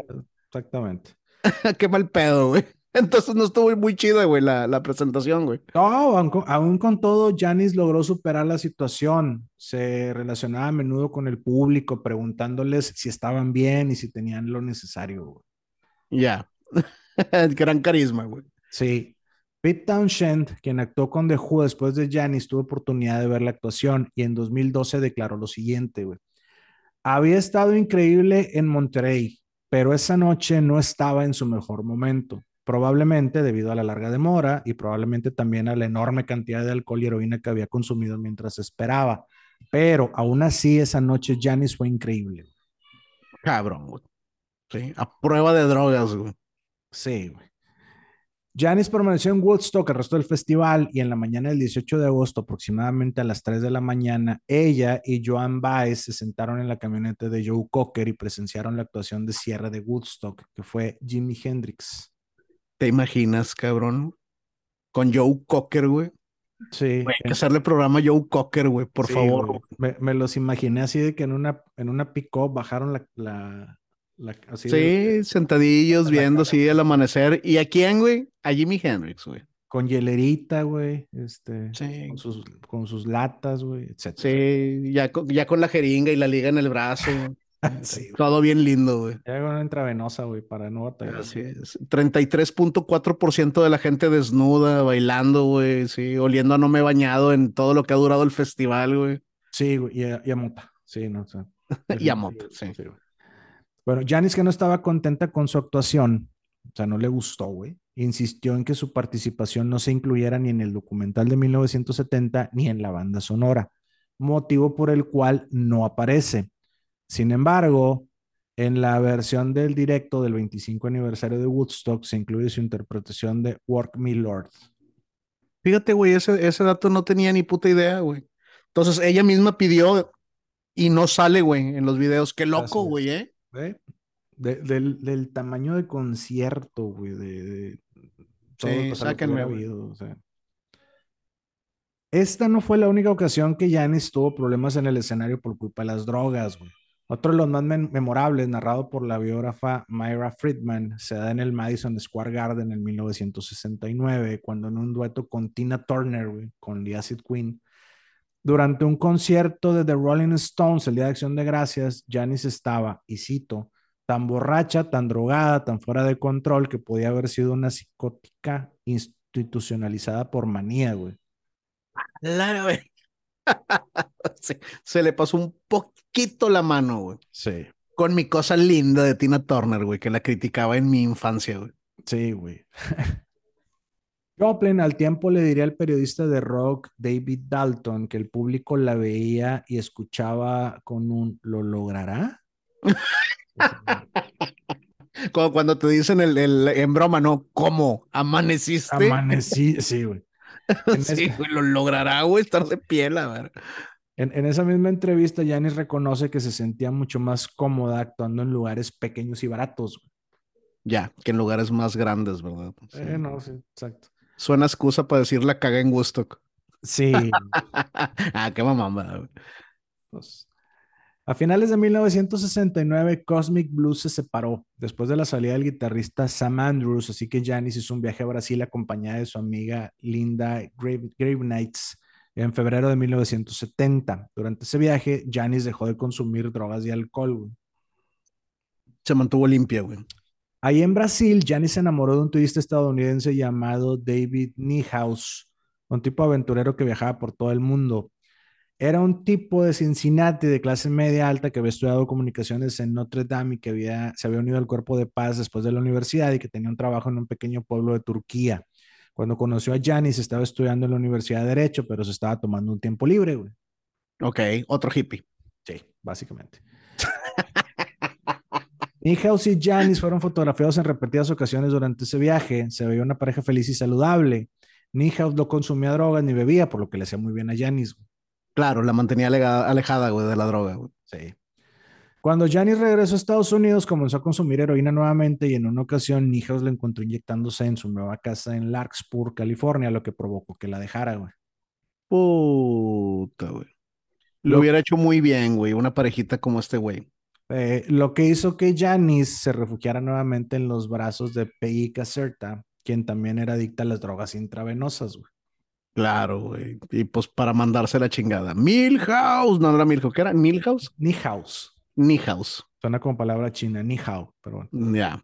exactamente. Qué mal pedo, güey. Entonces no estuvo muy chida, güey, la, la, presentación, güey. No, aún, con todo, Janis logró superar la situación. Se relacionaba a menudo con el público, preguntándoles si estaban bien y si tenían lo necesario, güey. Ya. Gran carisma, güey. Sí. Pete Townshend, quien actuó con The Who después de Janis, tuvo oportunidad de ver la actuación y en 2012 declaró lo siguiente, güey. Había estado increíble en Monterrey, pero esa noche no estaba en su mejor momento probablemente debido a la larga demora y probablemente también a la enorme cantidad de alcohol y heroína que había consumido mientras esperaba. Pero aún así, esa noche Janis fue increíble. Cabrón, güey. Sí, a prueba de drogas, güey. Sí, güey. Janis permaneció en Woodstock el resto del festival y en la mañana del 18 de agosto, aproximadamente a las 3 de la mañana, ella y Joan Baez se sentaron en la camioneta de Joe Cocker y presenciaron la actuación de cierre de Woodstock, que fue Jimi Hendrix. ¿Te imaginas, cabrón? Con Joe Cocker, güey. Sí. hay que hacerle programa a Joe Cocker, güey, por favor. Me, los imaginé así de que en una, en una pick bajaron la, La- así Sí, de- sentadillos, de la viendo así el amanecer. ¿Y a quién, güey? A Jimi Hendrix, güey. con hielerita, güey, este, Sí. con sus, con sus latas, güey, etc. Sí, ya con, ya con la jeringa y la liga en el brazo. Sí. Todo bien lindo, güey. Ya con una intravenosa, güey, para no batallar. Así es. 33.4% de la gente desnuda, bailando, güey. Sí, oliendo a no me he bañado en todo lo que ha durado el festival, güey. Sí, güey, y a, y a mota. Sí, no, o sea, Y a mota, sí. güey. Bueno, Janis, que no estaba contenta con su actuación, o sea, no le gustó, güey. Insistió en que su participación no se incluyera ni en el documental de 1970 ni en la banda sonora, motivo por el cual no aparece. Sin embargo, en la versión del directo del 25 aniversario de Woodstock se incluye su interpretación de Work Me Lord. Fíjate, güey, ese, ese dato no tenía ni puta idea, güey. Entonces ella misma pidió y no sale, güey, en los videos. Qué loco, güey, ¿eh? ¿eh? De- del, del tamaño de concierto, güey, de, de todo Sí, sáquenme, habido, o sea. Esta no fue la única ocasión que Janis tuvo problemas en el escenario por culpa de las drogas, güey. Otro de los más mem- memorables, narrado por la biógrafa Myra Friedman, se da en el Madison Square Garden en 1969, cuando en un dueto con Tina Turner, con The Acid Queen, durante un concierto de The Rolling Stones, el Día de Acción de Gracias, Janis estaba, y cito, tan borracha, tan drogada, tan fuera de control que podía haber sido una psicótica institucionalizada por manía, güey. Claro, güey. se, se le pasó un poquito la mano, güey. Sí, Con mi cosa linda de Tina Turner, güey, que la criticaba en mi infancia, güey. sí, güey. Joplin al tiempo le diría al periodista de rock David Dalton que el público la veía y escuchaba con un ¿lo logrará? Como cuando te dicen el, el- en broma, ¿no? ¿Cómo? ¿Amaneciste? Amanecí, sí, güey. sí, güey, lo logrará, güey, estar de piel, a ver. En, en esa misma entrevista, Janis reconoce que se sentía mucho más cómoda actuando en lugares pequeños y baratos. güey. Ya, que en lugares más grandes, ¿verdad? Sí. Eh, no, sí, exacto. Suena excusa para decir la caga en Woodstock. Sí. ah, qué güey. pues. A finales de 1969, Cosmic Blues se separó después de la salida del guitarrista Sam Andrews, así que Janis hizo un viaje a Brasil acompañada de su amiga Linda Grave, Gravenites en febrero de 1970. Durante ese viaje, Janis dejó de consumir drogas y alcohol. güey. Se mantuvo limpia, güey. Ahí en Brasil, Janis se enamoró de un turista estadounidense llamado David Niehaus, un tipo aventurero que viajaba por todo el mundo. Era un tipo de Cincinnati de clase media alta que había estudiado comunicaciones en Notre Dame y que había, se había unido al cuerpo de paz después de la universidad y que tenía un trabajo en un pequeño pueblo de Turquía. Cuando conoció a Janis, estaba estudiando en la Universidad de Derecho, pero se estaba tomando un tiempo libre, güey. Ok, otro hippie. Sí, básicamente. Niehaus y Janis fueron fotografiados en repetidas ocasiones durante ese viaje. Se veía una pareja feliz y saludable. Niehaus no consumía drogas ni bebía, por lo que le hacía muy bien a Janis. güey. Claro, la mantenía alejada, güey, de la droga, güey. Sí. Cuando Janis regresó a Estados Unidos, comenzó a consumir heroína nuevamente y en una ocasión Niehaus la encontró inyectándose en su nueva casa en Larkspur, California, lo que provocó que la dejara, güey. Puta, güey. Lo Lo- hubiera hecho muy bien, güey, una parejita como este güey. Eh, lo que hizo que Janis se refugiara nuevamente en los brazos de Peggy Caserta, quien también era adicta a las drogas intravenosas, güey. Claro, güey. Y pues para mandarse la chingada. Milhouse, no era Milhouse, ¿qué era? Milhouse? Niehaus. Nihouse. Suena como palabra china, Nihao, pero bueno. Ya.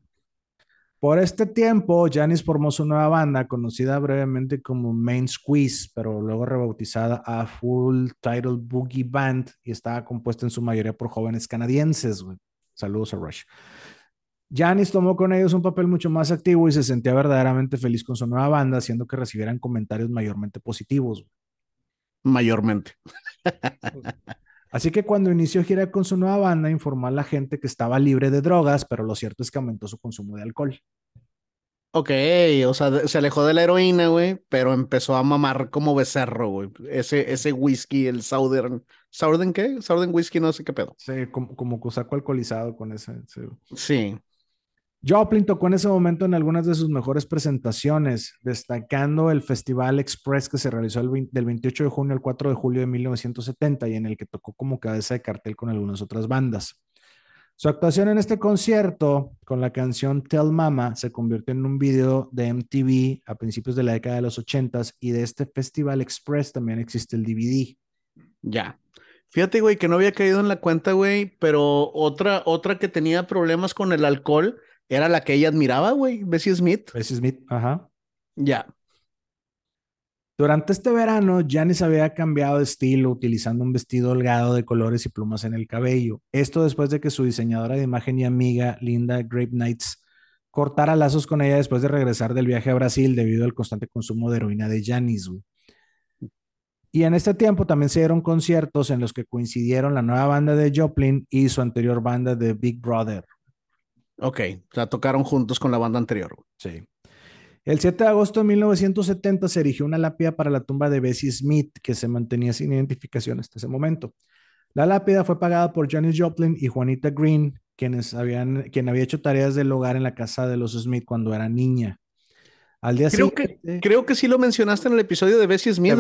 Por este tiempo, Janis formó su nueva banda, conocida brevemente como Main Squeeze, pero luego rebautizada a Full Title Boogie Band y estaba compuesta en su mayoría por jóvenes canadienses. güey. Saludos a Rush. Janis tomó con ellos un papel mucho más activo y se sentía verdaderamente feliz con su nueva banda, haciendo que recibieran comentarios mayormente positivos. Mayormente. Así que cuando inició gira con su nueva banda, informó a la gente que estaba libre de drogas, pero lo cierto es que aumentó su consumo de alcohol. Ok, o sea, se alejó de la heroína, güey, pero empezó a mamar como becerro, güey. Ese, ese whisky, el Southern. ¿Southern qué? Southern whisky, no sé qué pedo. Sí, como, como cosaco alcoholizado con ese. sí. Sí. Joplin tocó en ese momento en algunas de sus mejores presentaciones, destacando el Festival Express que se realizó el 20 del 28 de junio al 4 de julio de 1970 y en el que tocó como cabeza de cartel con algunas otras bandas. Su actuación en este concierto con la canción Tell Mama se convirtió en un video de MTV a principios de la década de los 80 y de este Festival Express también existe el DVD. Ya. Fíjate, güey, que no había caído en la cuenta, güey, pero otra, otra que tenía problemas con el alcohol era la que ella admiraba, güey, Bessie Smith. Bessie Smith, ajá. Ya. Durante este verano, Janis había cambiado de estilo utilizando un vestido holgado de colores y plumas en el cabello. Esto después de que su diseñadora de imagen y amiga, Linda Grape Knights, cortara lazos con ella después de regresar del viaje a Brasil debido al constante consumo de heroína de Janis. Y en este tiempo también se dieron conciertos en los que coincidieron la nueva banda de Joplin y su anterior banda de Big Brother. Ok, o sea, tocaron juntos con la banda anterior. Sí. El 7 de agosto de 1970 se erigió una lápida para la tumba de Bessie Smith, que se mantenía sin identificación hasta ese momento. La lápida fue pagada por Janis Joplin y Juanita Green, quienes habían, quien había hecho tareas del hogar en la casa de los Smith cuando era niña. Al día creo siguiente, que creo que sí lo mencionaste en el episodio de Bessie Smith,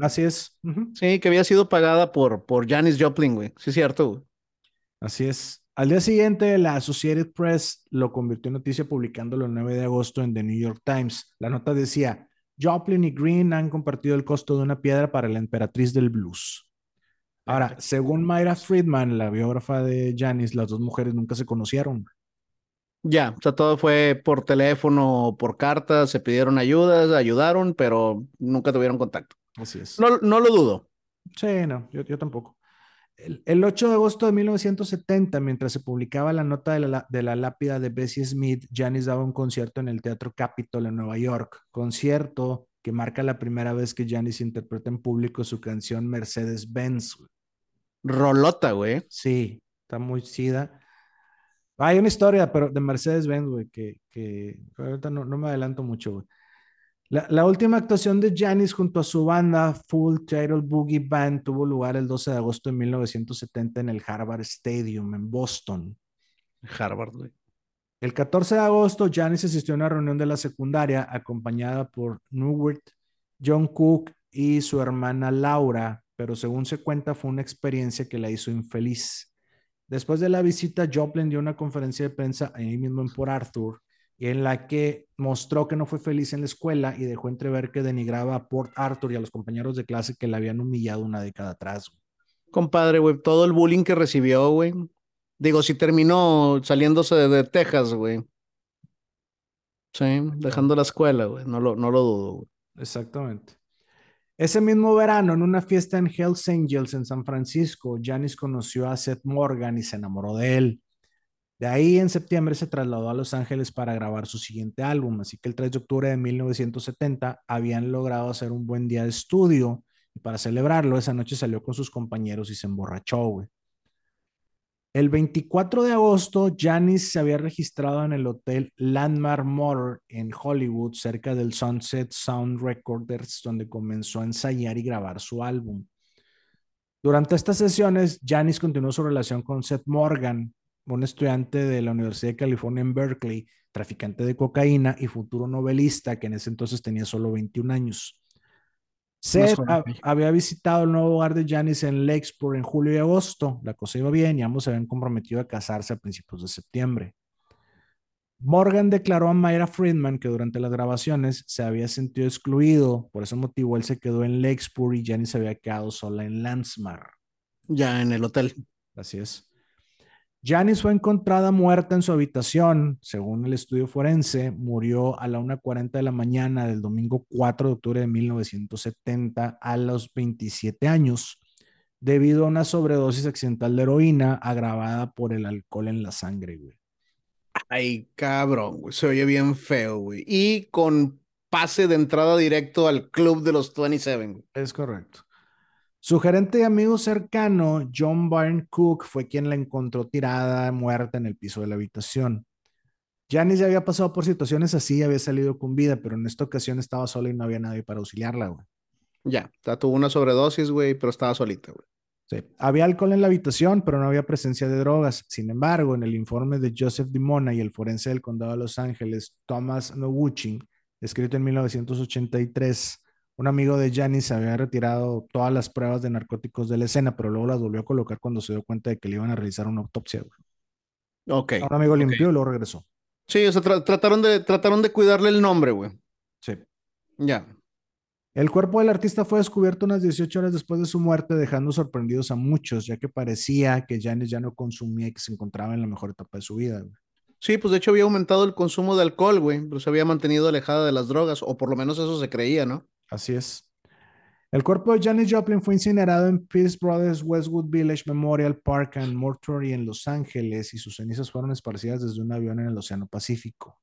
Así es. Sí, que había sido pagada por, por Janis Joplin, güey. Sí, es cierto, Así es. Al día siguiente, la Associated Press lo convirtió en noticia publicándolo el 9 de agosto en The New York Times. La nota decía, Joplin y Green han compartido el costo de una piedra para la emperatriz del blues. Ahora, según Myra Friedman, la biógrafa de Janis, las dos mujeres nunca se conocieron. Ya, o sea, todo fue por teléfono, por cartas, se pidieron ayudas, ayudaron, pero nunca tuvieron contacto. Así es. No, no lo dudo. Sí, no, yo, yo tampoco. El, 8 de agosto de 1970, mientras se publicaba la nota de la, de la, lápida de Bessie Smith, Janis daba un concierto en el Teatro Capitol en Nueva York. Concierto que marca la primera vez que Janis interpreta en público su canción Mercedes-Benz. Rolota, güey. Sí, está muy sida. Hay una historia, pero de Mercedes-Benz, güey, que, que ahorita no, no me adelanto mucho, güey. La, última actuación de Janis junto a su banda Full Title Boogie Band tuvo lugar el 12 de agosto de 1970 en el Harvard Stadium en Boston. Harvard, güey. El 14 de agosto, Janis asistió a una reunión de la secundaria acompañada por Newt, John Cook y su hermana Laura, pero según se cuenta fue una experiencia que la hizo infeliz. Después de la visita, Joplin dio una conferencia de prensa ahí mismo en Port Arthur en la que mostró que no fue feliz en la escuela y dejó entrever que denigraba a Port Arthur y a los compañeros de clase que le habían humillado una década atrás. Compadre, güey, todo el bullying que recibió, güey. Digo, si terminó saliéndose de, Texas, güey. Sí, dejando la escuela, güey. No lo, no lo dudo, güey. Exactamente. Ese mismo verano, en una fiesta en Hells Angels en San Francisco, Janis conoció a Seth Morgan y se enamoró de él. De ahí en septiembre se trasladó a Los Ángeles para grabar su siguiente álbum, así que el 3 de octubre de 1970 habían logrado hacer un buen día de estudio y para celebrarlo esa noche salió con sus compañeros y se emborrachó, El 24 de agosto, Janis se había registrado en el hotel Landmark Motor en Hollywood, cerca del Sunset Sound Recorders, donde comenzó a ensayar y grabar su álbum. Durante estas sesiones, Janis continuó su relación con Seth Morgan, un estudiante de la Universidad de California en Berkeley, traficante de cocaína y futuro novelista que en ese entonces tenía solo 21 años. Seth había visitado el nuevo hogar de Janis en Lakesport en julio y agosto. La cosa iba bien y ambos se habían comprometido a casarse a principios de septiembre. Morgan declaró a Myra Friedman que durante las grabaciones se había sentido excluido, por ese motivo él se quedó en Lakesport y Janis se había quedado sola en Landsmar. Ya en el hotel. Así es. Janice fue encontrada muerta en su habitación. Según el estudio forense, murió a la 1.40 de la mañana del domingo 4 de octubre de 1970 a los 27 años, debido a una sobredosis accidental de heroína agravada por el alcohol en la sangre, güey. Ay, cabrón, güey. Se oye bien feo, güey. Y con pase de entrada directo al club de los 27. Es correcto. Su gerente y amigo cercano, John Byrne Cook, fue quien la encontró tirada, muerta en el piso de la habitación. Janice ya había pasado por situaciones así, había salido con vida, pero en esta ocasión estaba sola y no había nadie para auxiliarla, güey. Ya, tuvo una sobredosis, güey, pero estaba solita, güey. Sí. Había alcohol en la habitación, pero no había presencia de drogas. Sin embargo, en el informe de Joseph Dimona y el forense del condado de Los Ángeles, Thomas Nowuching, escrito en 1983, un amigo de Janice había retirado todas las pruebas de narcóticos de la escena, pero luego las volvió a colocar cuando se dio cuenta de que le iban a realizar una autopsia. Ok. A un amigo ok. limpió y luego regresó. Sí, o sea, tra- trataron de, trataron de cuidarle el nombre, güey. Sí. Ya. El cuerpo del artista fue descubierto unas 18 horas después de su muerte, dejando sorprendidos a muchos, ya que parecía que Janis ya no consumía y que se encontraba en la mejor etapa de su vida. güey. Sí, pues de hecho había aumentado el consumo de alcohol, güey, pero se había mantenido alejada de las drogas, o por lo menos eso se creía, ¿no? Así es. El cuerpo de Janis Joplin fue incinerado en Pierce Brothers Westwood Village Memorial Park and Mortuary en Los Ángeles y sus cenizas fueron esparcidas desde un avión en el Océano Pacífico.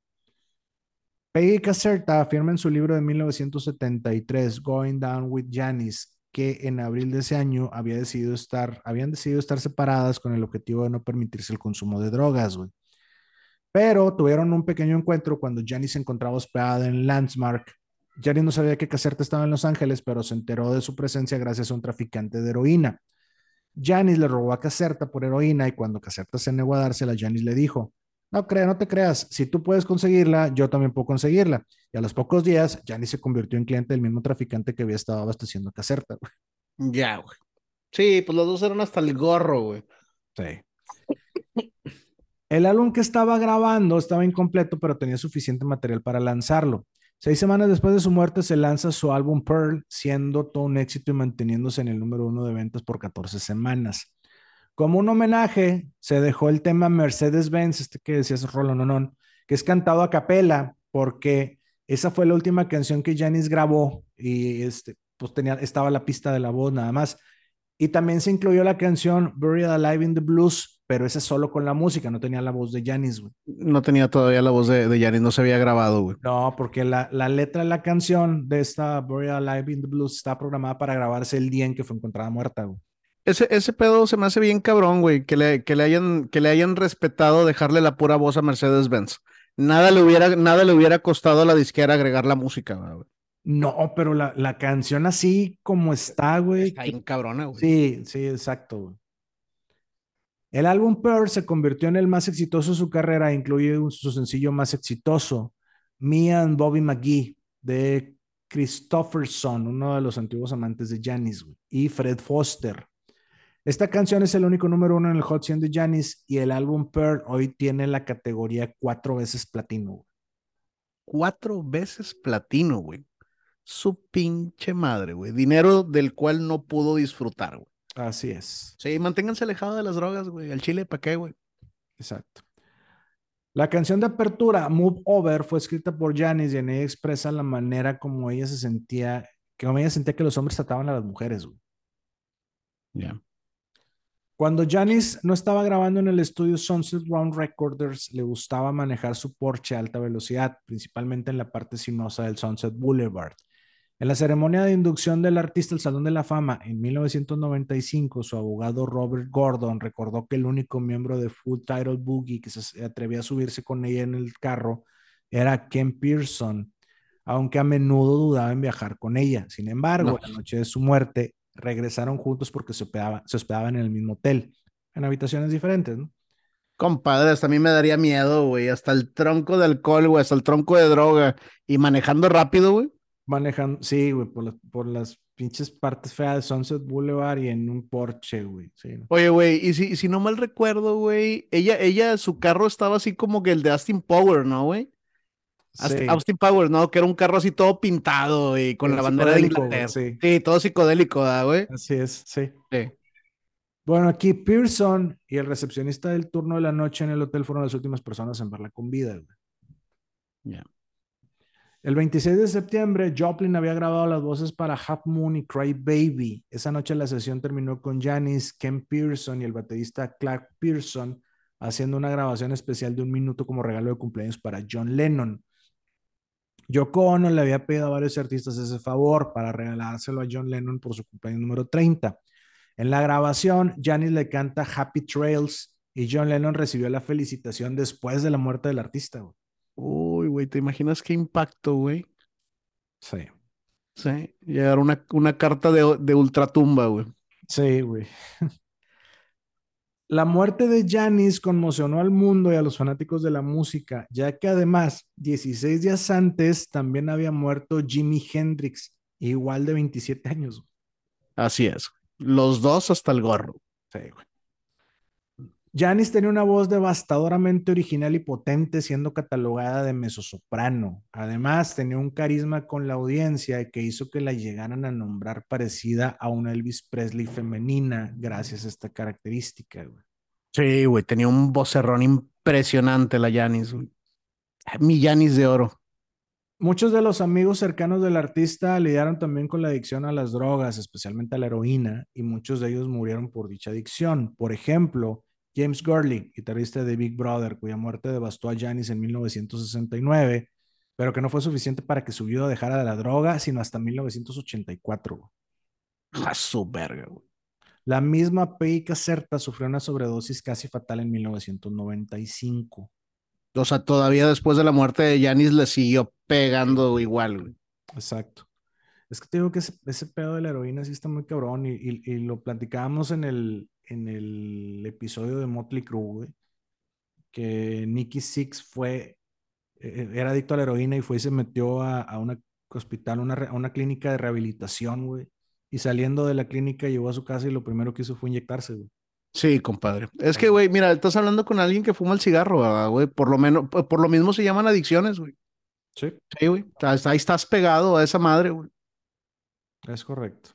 Peggy Caserta afirma en su libro de 1973, Going Down with Janis, que en abril de ese año había decidido estar, habían decidido estar separadas con el objetivo de no permitirse el consumo de drogas, güey. Pero tuvieron un pequeño encuentro cuando Janis se encontraba hospedada en Landsmark. Janis no sabía que Caserta estaba en Los Ángeles, pero se enteró de su presencia gracias a un traficante de heroína. Janis le robó a Caserta por heroína y cuando Caserta se negó a dársela, Janis le dijo, no crea, no te creas, si tú puedes conseguirla, yo también puedo conseguirla. Y a los pocos días, Janis se convirtió en cliente del mismo traficante que había estado abasteciendo a Caserta. güey. Ya, güey. Sí, pues los dos eran hasta el gorro, güey. Sí. El álbum que estaba grabando estaba incompleto, pero tenía suficiente material para lanzarlo. Seis semanas después de su muerte se lanza su álbum Pearl, siendo todo un éxito y manteniéndose en el número uno de ventas por 14 semanas. Como un homenaje, se dejó el tema Mercedes-Benz, este que decías Rolo que es cantado a capela, porque esa fue la última canción que Janis grabó y este, pues tenía, estaba la pista de la voz nada más. Y también se incluyó la canción Buried Alive in the Blues, pero esa solo con la música, no tenía la voz de Janis, güey. No tenía todavía la voz de, de Janis, no se había grabado, güey. No, porque la, la letra de la canción de esta Buried Alive in the Blues está programada para grabarse el día en que fue encontrada muerta, güey. Ese, ese pedo se me hace bien cabrón, güey, que le, que le hayan, que le hayan respetado dejarle la pura voz a Mercedes-Benz. Nada le hubiera, nada le hubiera costado a la disquera agregar la música, güey. No, pero la, la canción así como está, güey. Está bien cabrona, güey. Sí, sí, exacto. güey. El álbum Pearl se convirtió en el más exitoso de su carrera, incluye un- su sencillo más exitoso, Me and Bobby McGee, de Christopherson, uno de los antiguos amantes de Janis, y Fred Foster. Esta canción es el único número uno en el Hot 100 de Janis y el álbum Pearl hoy tiene la categoría cuatro veces platino. güey. Cuatro veces platino, güey. Su pinche madre, güey. Dinero del cual no pudo disfrutar, güey. Así es. Sí, manténganse alejados de las drogas, güey. Al chile, ¿para qué, güey? Exacto. La canción de apertura, Move Over, fue escrita por Janis y en ella expresa la manera como ella se sentía, que como ella sentía que los hombres trataban a las mujeres. güey. Ya. Cuando Janis no estaba grabando en el estudio Sunset Round Recorders, le gustaba manejar su Porsche a alta velocidad, principalmente en la parte sinuosa del Sunset Boulevard. En la ceremonia de inducción del artista al Salón de la Fama en 1995, su abogado Robert Gordon recordó que el único miembro de Full Title Boogie que se atrevía a subirse con ella en el carro era Ken Pearson, aunque a menudo dudaba en viajar con ella. Sin embargo, No. la noche de su muerte, regresaron juntos porque se, hospedaba- se hospedaban en el mismo hotel, en habitaciones diferentes, ¿no? Compadre, hasta a mí me daría miedo, güey. Hasta el tronco de alcohol, güey. Hasta el tronco de droga. Y manejando rápido, güey. Manejando, sí, güey, por, las- por las pinches partes feas de Sunset Boulevard y en un Porsche, güey. Sí, ¿no? Oye, güey, y si, si no mal recuerdo, güey, ella, ella, su carro estaba así como que el de Austin Power, ¿no, güey? Sí, Austin Power, ¿no? Que era un carro así todo pintado y con la bandera de güey, Inglaterra. sí. Sí, todo psicodélico, ¿verdad, güey? así es, sí. Sí. Bueno, aquí Pearson y el recepcionista del turno de la noche en el hotel fueron las últimas personas en verla con vida. güey. Ya. El 26 de septiembre, Joplin había grabado las voces para Half Moon y Cry Baby. Esa noche la sesión terminó con Janis, Ken Pearson y el baterista Clark Pearson haciendo una grabación especial de un minuto como regalo de cumpleaños para John Lennon. Yoko Ono le había pedido a varios artistas ese favor para regalárselo a John Lennon por su cumpleaños número 30. En la grabación, Janis le canta Happy Trails y John Lennon recibió la felicitación después de la muerte del artista. Uy, güey, ¿te imaginas qué impacto, güey? Sí. Sí, llegar una, una carta de, de ultratumba, güey. Sí, güey. La muerte de Janis conmocionó al mundo y a los fanáticos de la música, ya que además, 16 días antes, también había muerto Jimi Hendrix, igual de 27 años. Así es. Los dos hasta el gorro. Sí, güey. Janis tenía una voz devastadoramente original y potente, siendo catalogada de mezzosoprano. Además, tenía un carisma con la audiencia que hizo que la llegaran a nombrar parecida a una Elvis Presley femenina, gracias a esta característica. Güey. Sí, güey, tenía un vocerrón impresionante la Janis. Mi Janis de oro. Muchos de los amigos cercanos del artista lidiaron también con la adicción a las drogas, especialmente a la heroína, y muchos de ellos murieron por dicha adicción. Por ejemplo, James Gurley, guitarrista de Big Brother, cuya muerte devastó a Janis en 1969, pero que no fue suficiente para que su vida dejara de la droga, sino hasta 1984. A su verga, güey. La misma Pei Caserta sufrió una sobredosis casi fatal en 1995. O sea, todavía después de la muerte de Janis le siguió pegando igual, güey. Exacto. Es que te digo que ese, pedo de la heroína sí está muy cabrón y, y, lo platicábamos en el, en el episodio de Motley Crue, güey, que Nicky Six fue, e, era adicto a la heroína y fue y se metió a, a un hospital, una, a una clínica de rehabilitación, güey. Y saliendo de la clínica llegó a su casa y lo primero que hizo fue inyectarse, güey. Sí, compadre. Es que, güey, mira, estás hablando con alguien que fuma el cigarro, güey. Por lo menos, por lo mismo se llaman adicciones, güey. Sí. Sí, güey. Ahí estás pegado a esa madre, güey. Es correcto.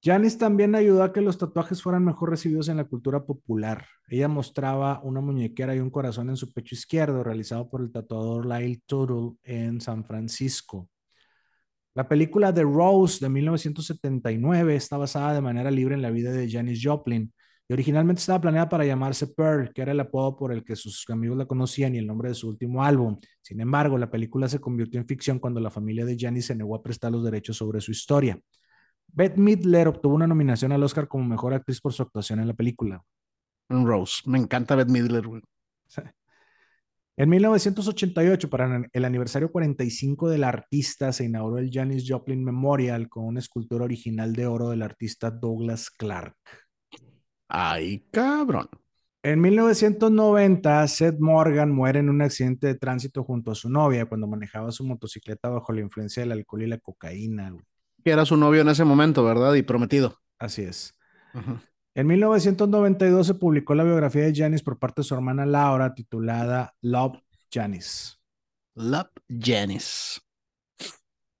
Janis también ayudó a que los tatuajes fueran mejor recibidos en la cultura popular. Ella mostraba una muñequera y un corazón en su pecho izquierdo, realizado por el tatuador Lyle Tuttle en San Francisco. La película The Rose de 1979 está basada de manera libre en la vida de Janis Joplin y originalmente estaba planeada para llamarse Pearl, que era el apodo por el que sus amigos la conocían y el nombre de su último álbum. Sin embargo, la película se convirtió en ficción cuando la familia de Janis se negó a prestar los derechos sobre su historia. Beth Midler obtuvo una nominación al Oscar como mejor actriz por su actuación en la película. Rose, me encanta Beth Midler. En 1988, para el aniversario 45 del artista, se inauguró el Janis Joplin Memorial con una escultura original de oro del artista Douglas Clark. Ay, cabrón. En 1990, Seth Morgan muere en un accidente de tránsito junto a su novia cuando manejaba su motocicleta bajo la influencia del alcohol y la cocaína. Que era su novio en ese momento, ¿verdad? Y prometido. Así es. En 1992 se publicó la biografía de Janis por parte de su hermana Laura, titulada Love Janis. Love Janis.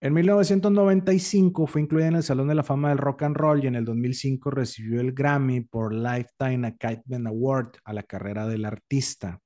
En 1995 fue incluida en el Salón de la Fama del Rock and Roll y en el 2005 recibió el Grammy por Lifetime Achievement Award a la carrera del artista.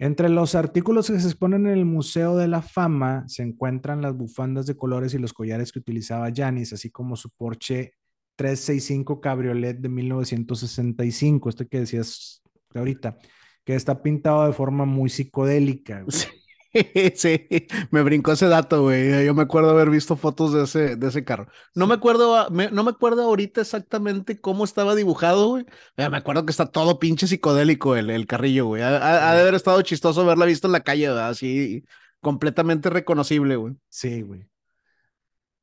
Entre los artículos que se exponen en el Museo de la Fama se encuentran las bufandas de colores y los collares que utilizaba Janis, así como su Porsche 365 Cabriolet de 1965, este que decías ahorita, que está pintado de forma muy psicodélica. Sí, me brincó ese dato, güey. Yo me acuerdo haber visto fotos de ese, de ese carro. No me acuerdo, no me acuerdo ahorita exactamente cómo estaba dibujado, güey. Me acuerdo que está todo pinche psicodélico el, el carrillo, güey. Ha, de haber estado chistoso haberla visto en la calle, así completamente reconocible, güey. Sí, güey.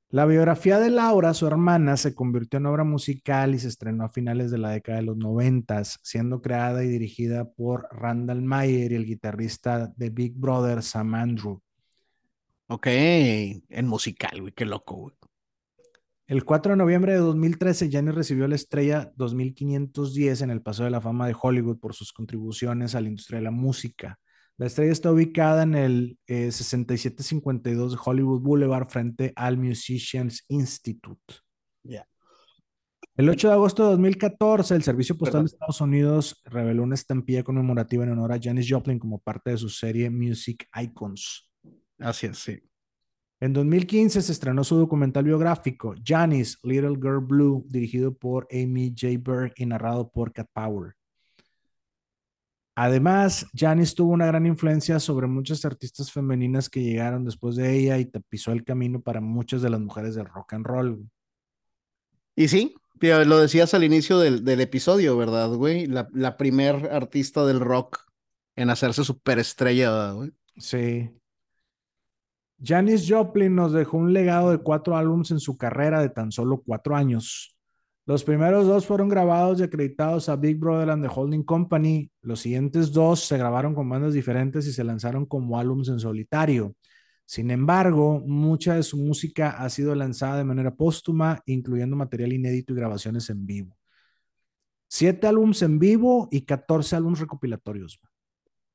La biografía de Laura, su hermana, se convirtió en obra musical y se estrenó a finales de la década de los noventas, siendo creada y dirigida por Randall Mayer y el guitarrista de Big Brother, Sam Andrew. Ok, en musical, güey, qué loco, güey. El 4 de noviembre de 2013, Janis recibió la estrella 2510 en el Paseo de la Fama de Hollywood por sus contribuciones a la industria de la música. La estrella está ubicada en el 6752 eh, de Hollywood Boulevard frente al Musicians Institute. El 8 de agosto de 2014, el Servicio Postal de Estados Unidos reveló una estampilla conmemorativa en honor a Janis Joplin como parte de su serie Music Icons. Así es, sí. En 2015 se estrenó su documental biográfico, Janis, Little Girl Blue, dirigido por Amy J. Berg y narrado por Cat Power. Además, Janis tuvo una gran influencia sobre muchas artistas femeninas que llegaron después de ella y tapizó el camino para muchas de las mujeres del rock and roll. Y sí, lo decías al inicio del, episodio, ¿verdad, güey? La, la primer artista del rock en hacerse superestrella, güey. Sí. Janis Joplin nos dejó un legado de cuatro álbumes en su carrera de tan solo cuatro años. Los primeros dos fueron grabados y acreditados a Big Brother and the Holding Company. Los siguientes dos se grabaron con bandas diferentes y se lanzaron como álbumes en solitario. Sin embargo, mucha de su música ha sido lanzada de manera póstuma, incluyendo material inédito y grabaciones en vivo. Siete álbumes en vivo y 14 álbumes recopilatorios.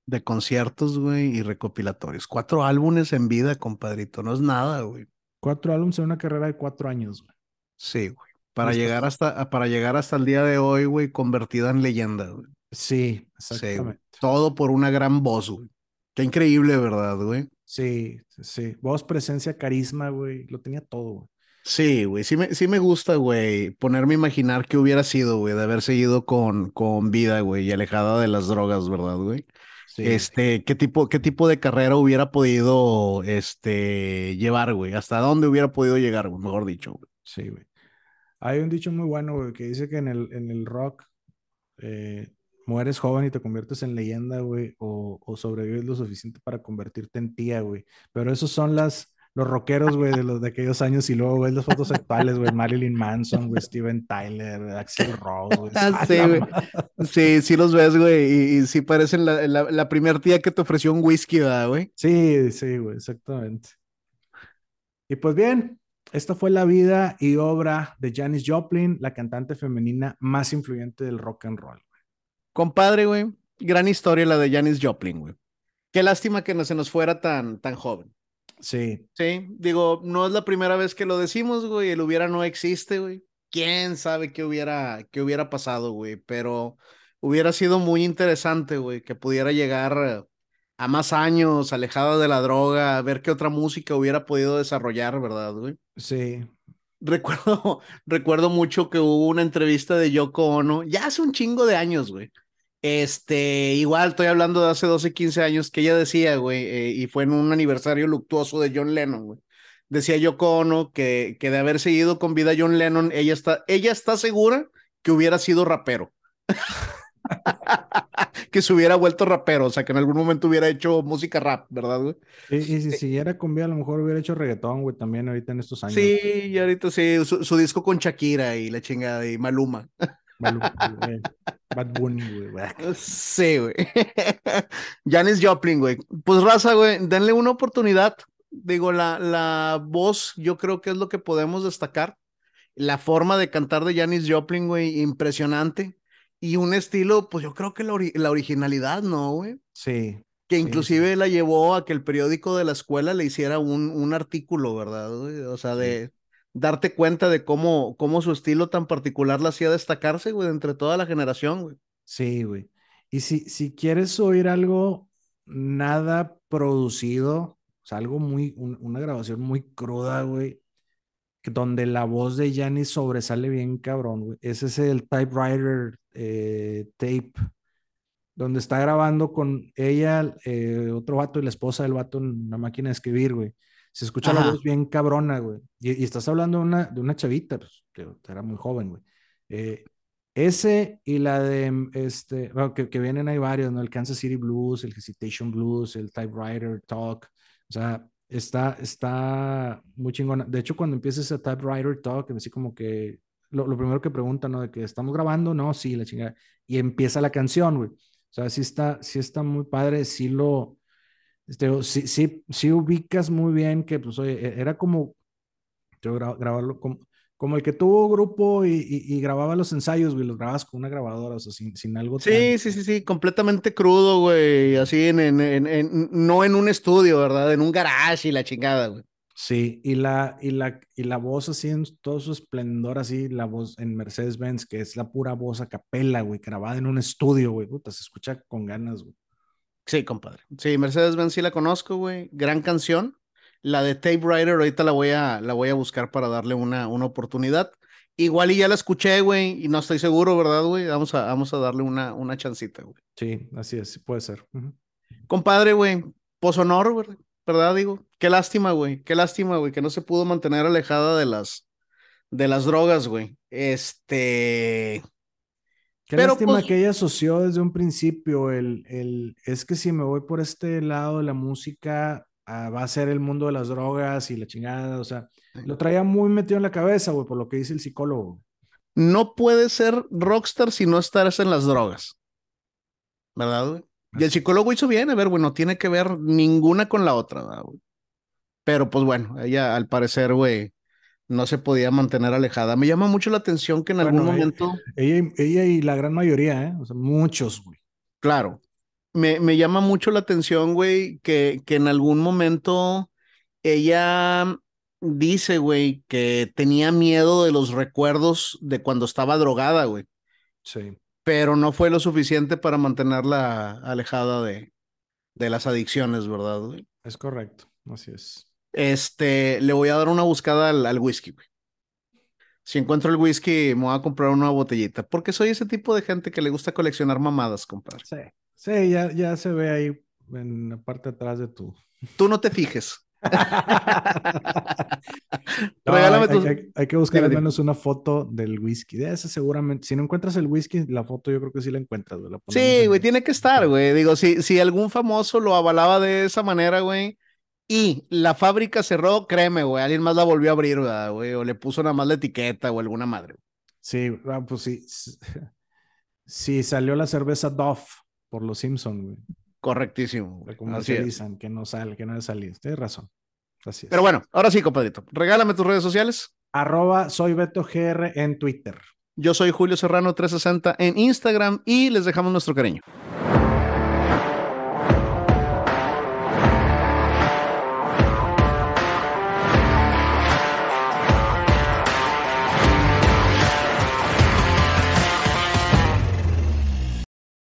De conciertos, güey, y recopilatorios. Cuatro álbumes en vida, compadrito. No es nada, güey. Cuatro álbumes en una carrera de cuatro años, güey. Sí, güey. Para llegar hasta, para llegar hasta el día de hoy, güey, convertida en leyenda, güey. Sí, exactamente. Todo por una gran voz, güey. Qué increíble, ¿verdad, güey? Sí, sí. Voz, presencia, carisma, güey. Lo tenía todo, güey. Sí, güey, sí me, sí me gusta, güey, ponerme a imaginar qué hubiera sido, güey, de haber seguido con, con vida, güey, y alejada de las drogas, ¿verdad, güey? Sí. Este, ¿qué tipo, qué tipo de carrera hubiera podido, este, llevar, güey? ¿Hasta dónde hubiera podido llegar, güey? Mejor dicho, güey. Sí, güey. Hay un dicho muy bueno, güey, que dice que en el, en el rock eh, mueres joven y te conviertes en leyenda, güey, o, o sobrevives lo suficiente para convertirte en tía, güey. Pero esos son las los rockeros, güey, de los de aquellos años y luego ves las fotos actuales, güey, Marilyn Manson, güey, Steven Tyler, Axel Rose, güey. sí, güey. Sí, sí los ves, güey, y, y, sí parecen la, la, la primera tía que te ofreció un whisky, ¿verdad, güey? Sí, sí, güey, exactamente. Y pues bien, esta fue la vida y obra de Janis Joplin, la cantante femenina más influyente del rock and roll. Güey. Compadre, güey, gran historia la de Janis Joplin, güey. Qué lástima que no se nos fuera tan, tan joven. Sí. Sí, digo, no es la primera vez que lo decimos, güey, el hubiera no existe, güey. Quién sabe qué hubiera, qué hubiera pasado, güey, pero hubiera sido muy interesante, güey, que pudiera llegar a más años, alejada de la droga, a ver qué otra música hubiera podido desarrollar, ¿verdad, güey? Sí. Recuerdo, recuerdo mucho que hubo una entrevista de Yoko Ono, ya hace un chingo de años, güey, este, igual estoy hablando de hace 12, 15 años que ella decía, güey, eh, y fue en un aniversario luctuoso de John Lennon, güey. Decía Yoko Ono que, que de haber seguido con vida John Lennon, ella está, ella está segura que hubiera sido rapero. que se hubiera vuelto rapero, o sea, que en algún momento hubiera hecho música rap, ¿verdad, güey? Sí, y si siguiera con vida, a lo mejor hubiera hecho reggaetón, güey, también ahorita en estos años. Sí, y ahorita sí, su, su disco con Shakira y la chingada y Maluma. Maluma Bad Bunny, güey. Sí, güey. Janis Joplin, güey. Pues raza, güey, denle una oportunidad. Digo, la, la voz, yo creo que es lo que podemos destacar. La forma de cantar de Janis Joplin, güey, impresionante. Y un estilo, pues yo creo que la, ori la originalidad, ¿no, güey? Sí. Que inclusive sí, la llevó a que el periódico de la escuela le hiciera un, un artículo, ¿verdad? Güey? O sea, de, sí darte cuenta de cómo, cómo su estilo tan particular la hacía destacarse, güey, entre toda la generación, güey. Sí, güey. Y si, si quieres oír algo nada producido, o sea, algo muy, un, una grabación muy cruda, güey, donde la voz de Janis sobresale bien cabrón, güey. Ese es el typewriter eh, tape, donde está grabando con ella, eh, otro vato y la esposa del vato en una máquina de escribir, güey. Se escucha Ajá. la voz bien cabrona, güey. Y, y, estás hablando de una, de una chavita, pues, que era muy joven, güey. Eh, ese y la de, este, bueno, que, que, vienen hay varios, ¿no? El Kansas City Blues, el Hesitation Blues, el Typewriter Talk. O sea, está, está muy chingona. De hecho, cuando empieza ese Typewriter Talk, así como que lo, primero que preguntan, ¿no? De que estamos grabando, no, sí, la chingada. Y empieza la canción, güey. O sea, sí está, sí está muy padre, sí lo, este, sí, sí, sí ubicas muy bien que, pues, oye, e, era como, yo gra grabarlo como, como el que tuvo grupo y, y, y, grababa los ensayos, güey, los grababas con una grabadora, o sea, sin, sin algo. Sí, tan... sí, sí, sí, completamente crudo, güey, así en, en, en, en, no en un estudio, ¿verdad? En un garage y la chingada, güey. Sí, y la, y, la, y la voz así en todo su esplendor, así, la voz en Mercedes-Benz, que es la pura voz a capela, güey, grabada en un estudio, güey, puta, se escucha con ganas, güey. Sí, compadre. Sí, Mercedes Benz sí la conozco, güey. Gran canción. La de Tape Rider, ahorita la voy a, la voy a buscar para darle una, una oportunidad. Igual y ya la escuché, güey, y no estoy seguro, ¿verdad, güey? Vamos a, vamos a darle una, una chancita, güey. Sí, así es, puede ser. Uh -huh. Compadre, güey, honor, güey, ¿verdad? Digo, qué lástima, güey, qué lástima, güey, que no se pudo mantener alejada de las, de las drogas, güey. Este, Qué Pero, lástima pues, que ella asoció desde un principio el, el, es que si me voy por este lado de la música, ah, va a ser el mundo de las drogas y la chingada, o sea, lo traía muy metido en la cabeza, güey, por lo que dice el psicólogo. No puede ser rockstar si no estás en las drogas, ¿verdad, güey? Y el psicólogo hizo bien, a ver, güey, no tiene que ver ninguna con la otra, ¿verdad, güey? Pero pues bueno, ella al parecer, güey, no se podía mantener alejada. Me llama mucho la atención que en algún Bueno, ella- momento, Ella, ella y la gran mayoría, ¿eh? O sea, muchos, güey. claro, me, me llama mucho la atención, güey, que, que en algún momento ella dice, güey, que tenía miedo de los recuerdos de cuando estaba drogada, güey, Sí. pero no fue lo suficiente para mantenerla alejada de, de las adicciones, ¿verdad, güey? Es correcto. Así es. Este, le voy a dar una buscada al, al whisky, güey. Si encuentro el whisky, me voy a comprar una botellita, porque soy ese tipo de gente que le gusta coleccionar mamadas, compadre. Sí. Sí, ya, ya se ve ahí en la parte de atrás de tu. Tú no te fijes. No, Regálame hay, tus- hay- que buscar al menos una foto del whisky. De ese seguramente. Si no encuentras el whisky, la foto yo creo que sí la encuentras. güey. La ponemos Sí, güey, tiene que estar, güey. Digo, si, si algún famoso lo avalaba de esa manera, güey, y la fábrica cerró, créeme, güey, alguien más la volvió a abrir, ¿verdad, güey, o le puso nada más la etiqueta o alguna madre. Sí, ah, pues sí. Sí, salió la cerveza Dove por los Simpson, güey. Correctísimo, es. comercializan, que no sale, que no debe salir. Tienes razón. Así es. Pero bueno, ahora sí, compadrito. Regálame tus redes sociales. Arroba soy Beto GR en Twitter. Yo soy Julio Serrano 360 en Instagram y les dejamos nuestro cariño.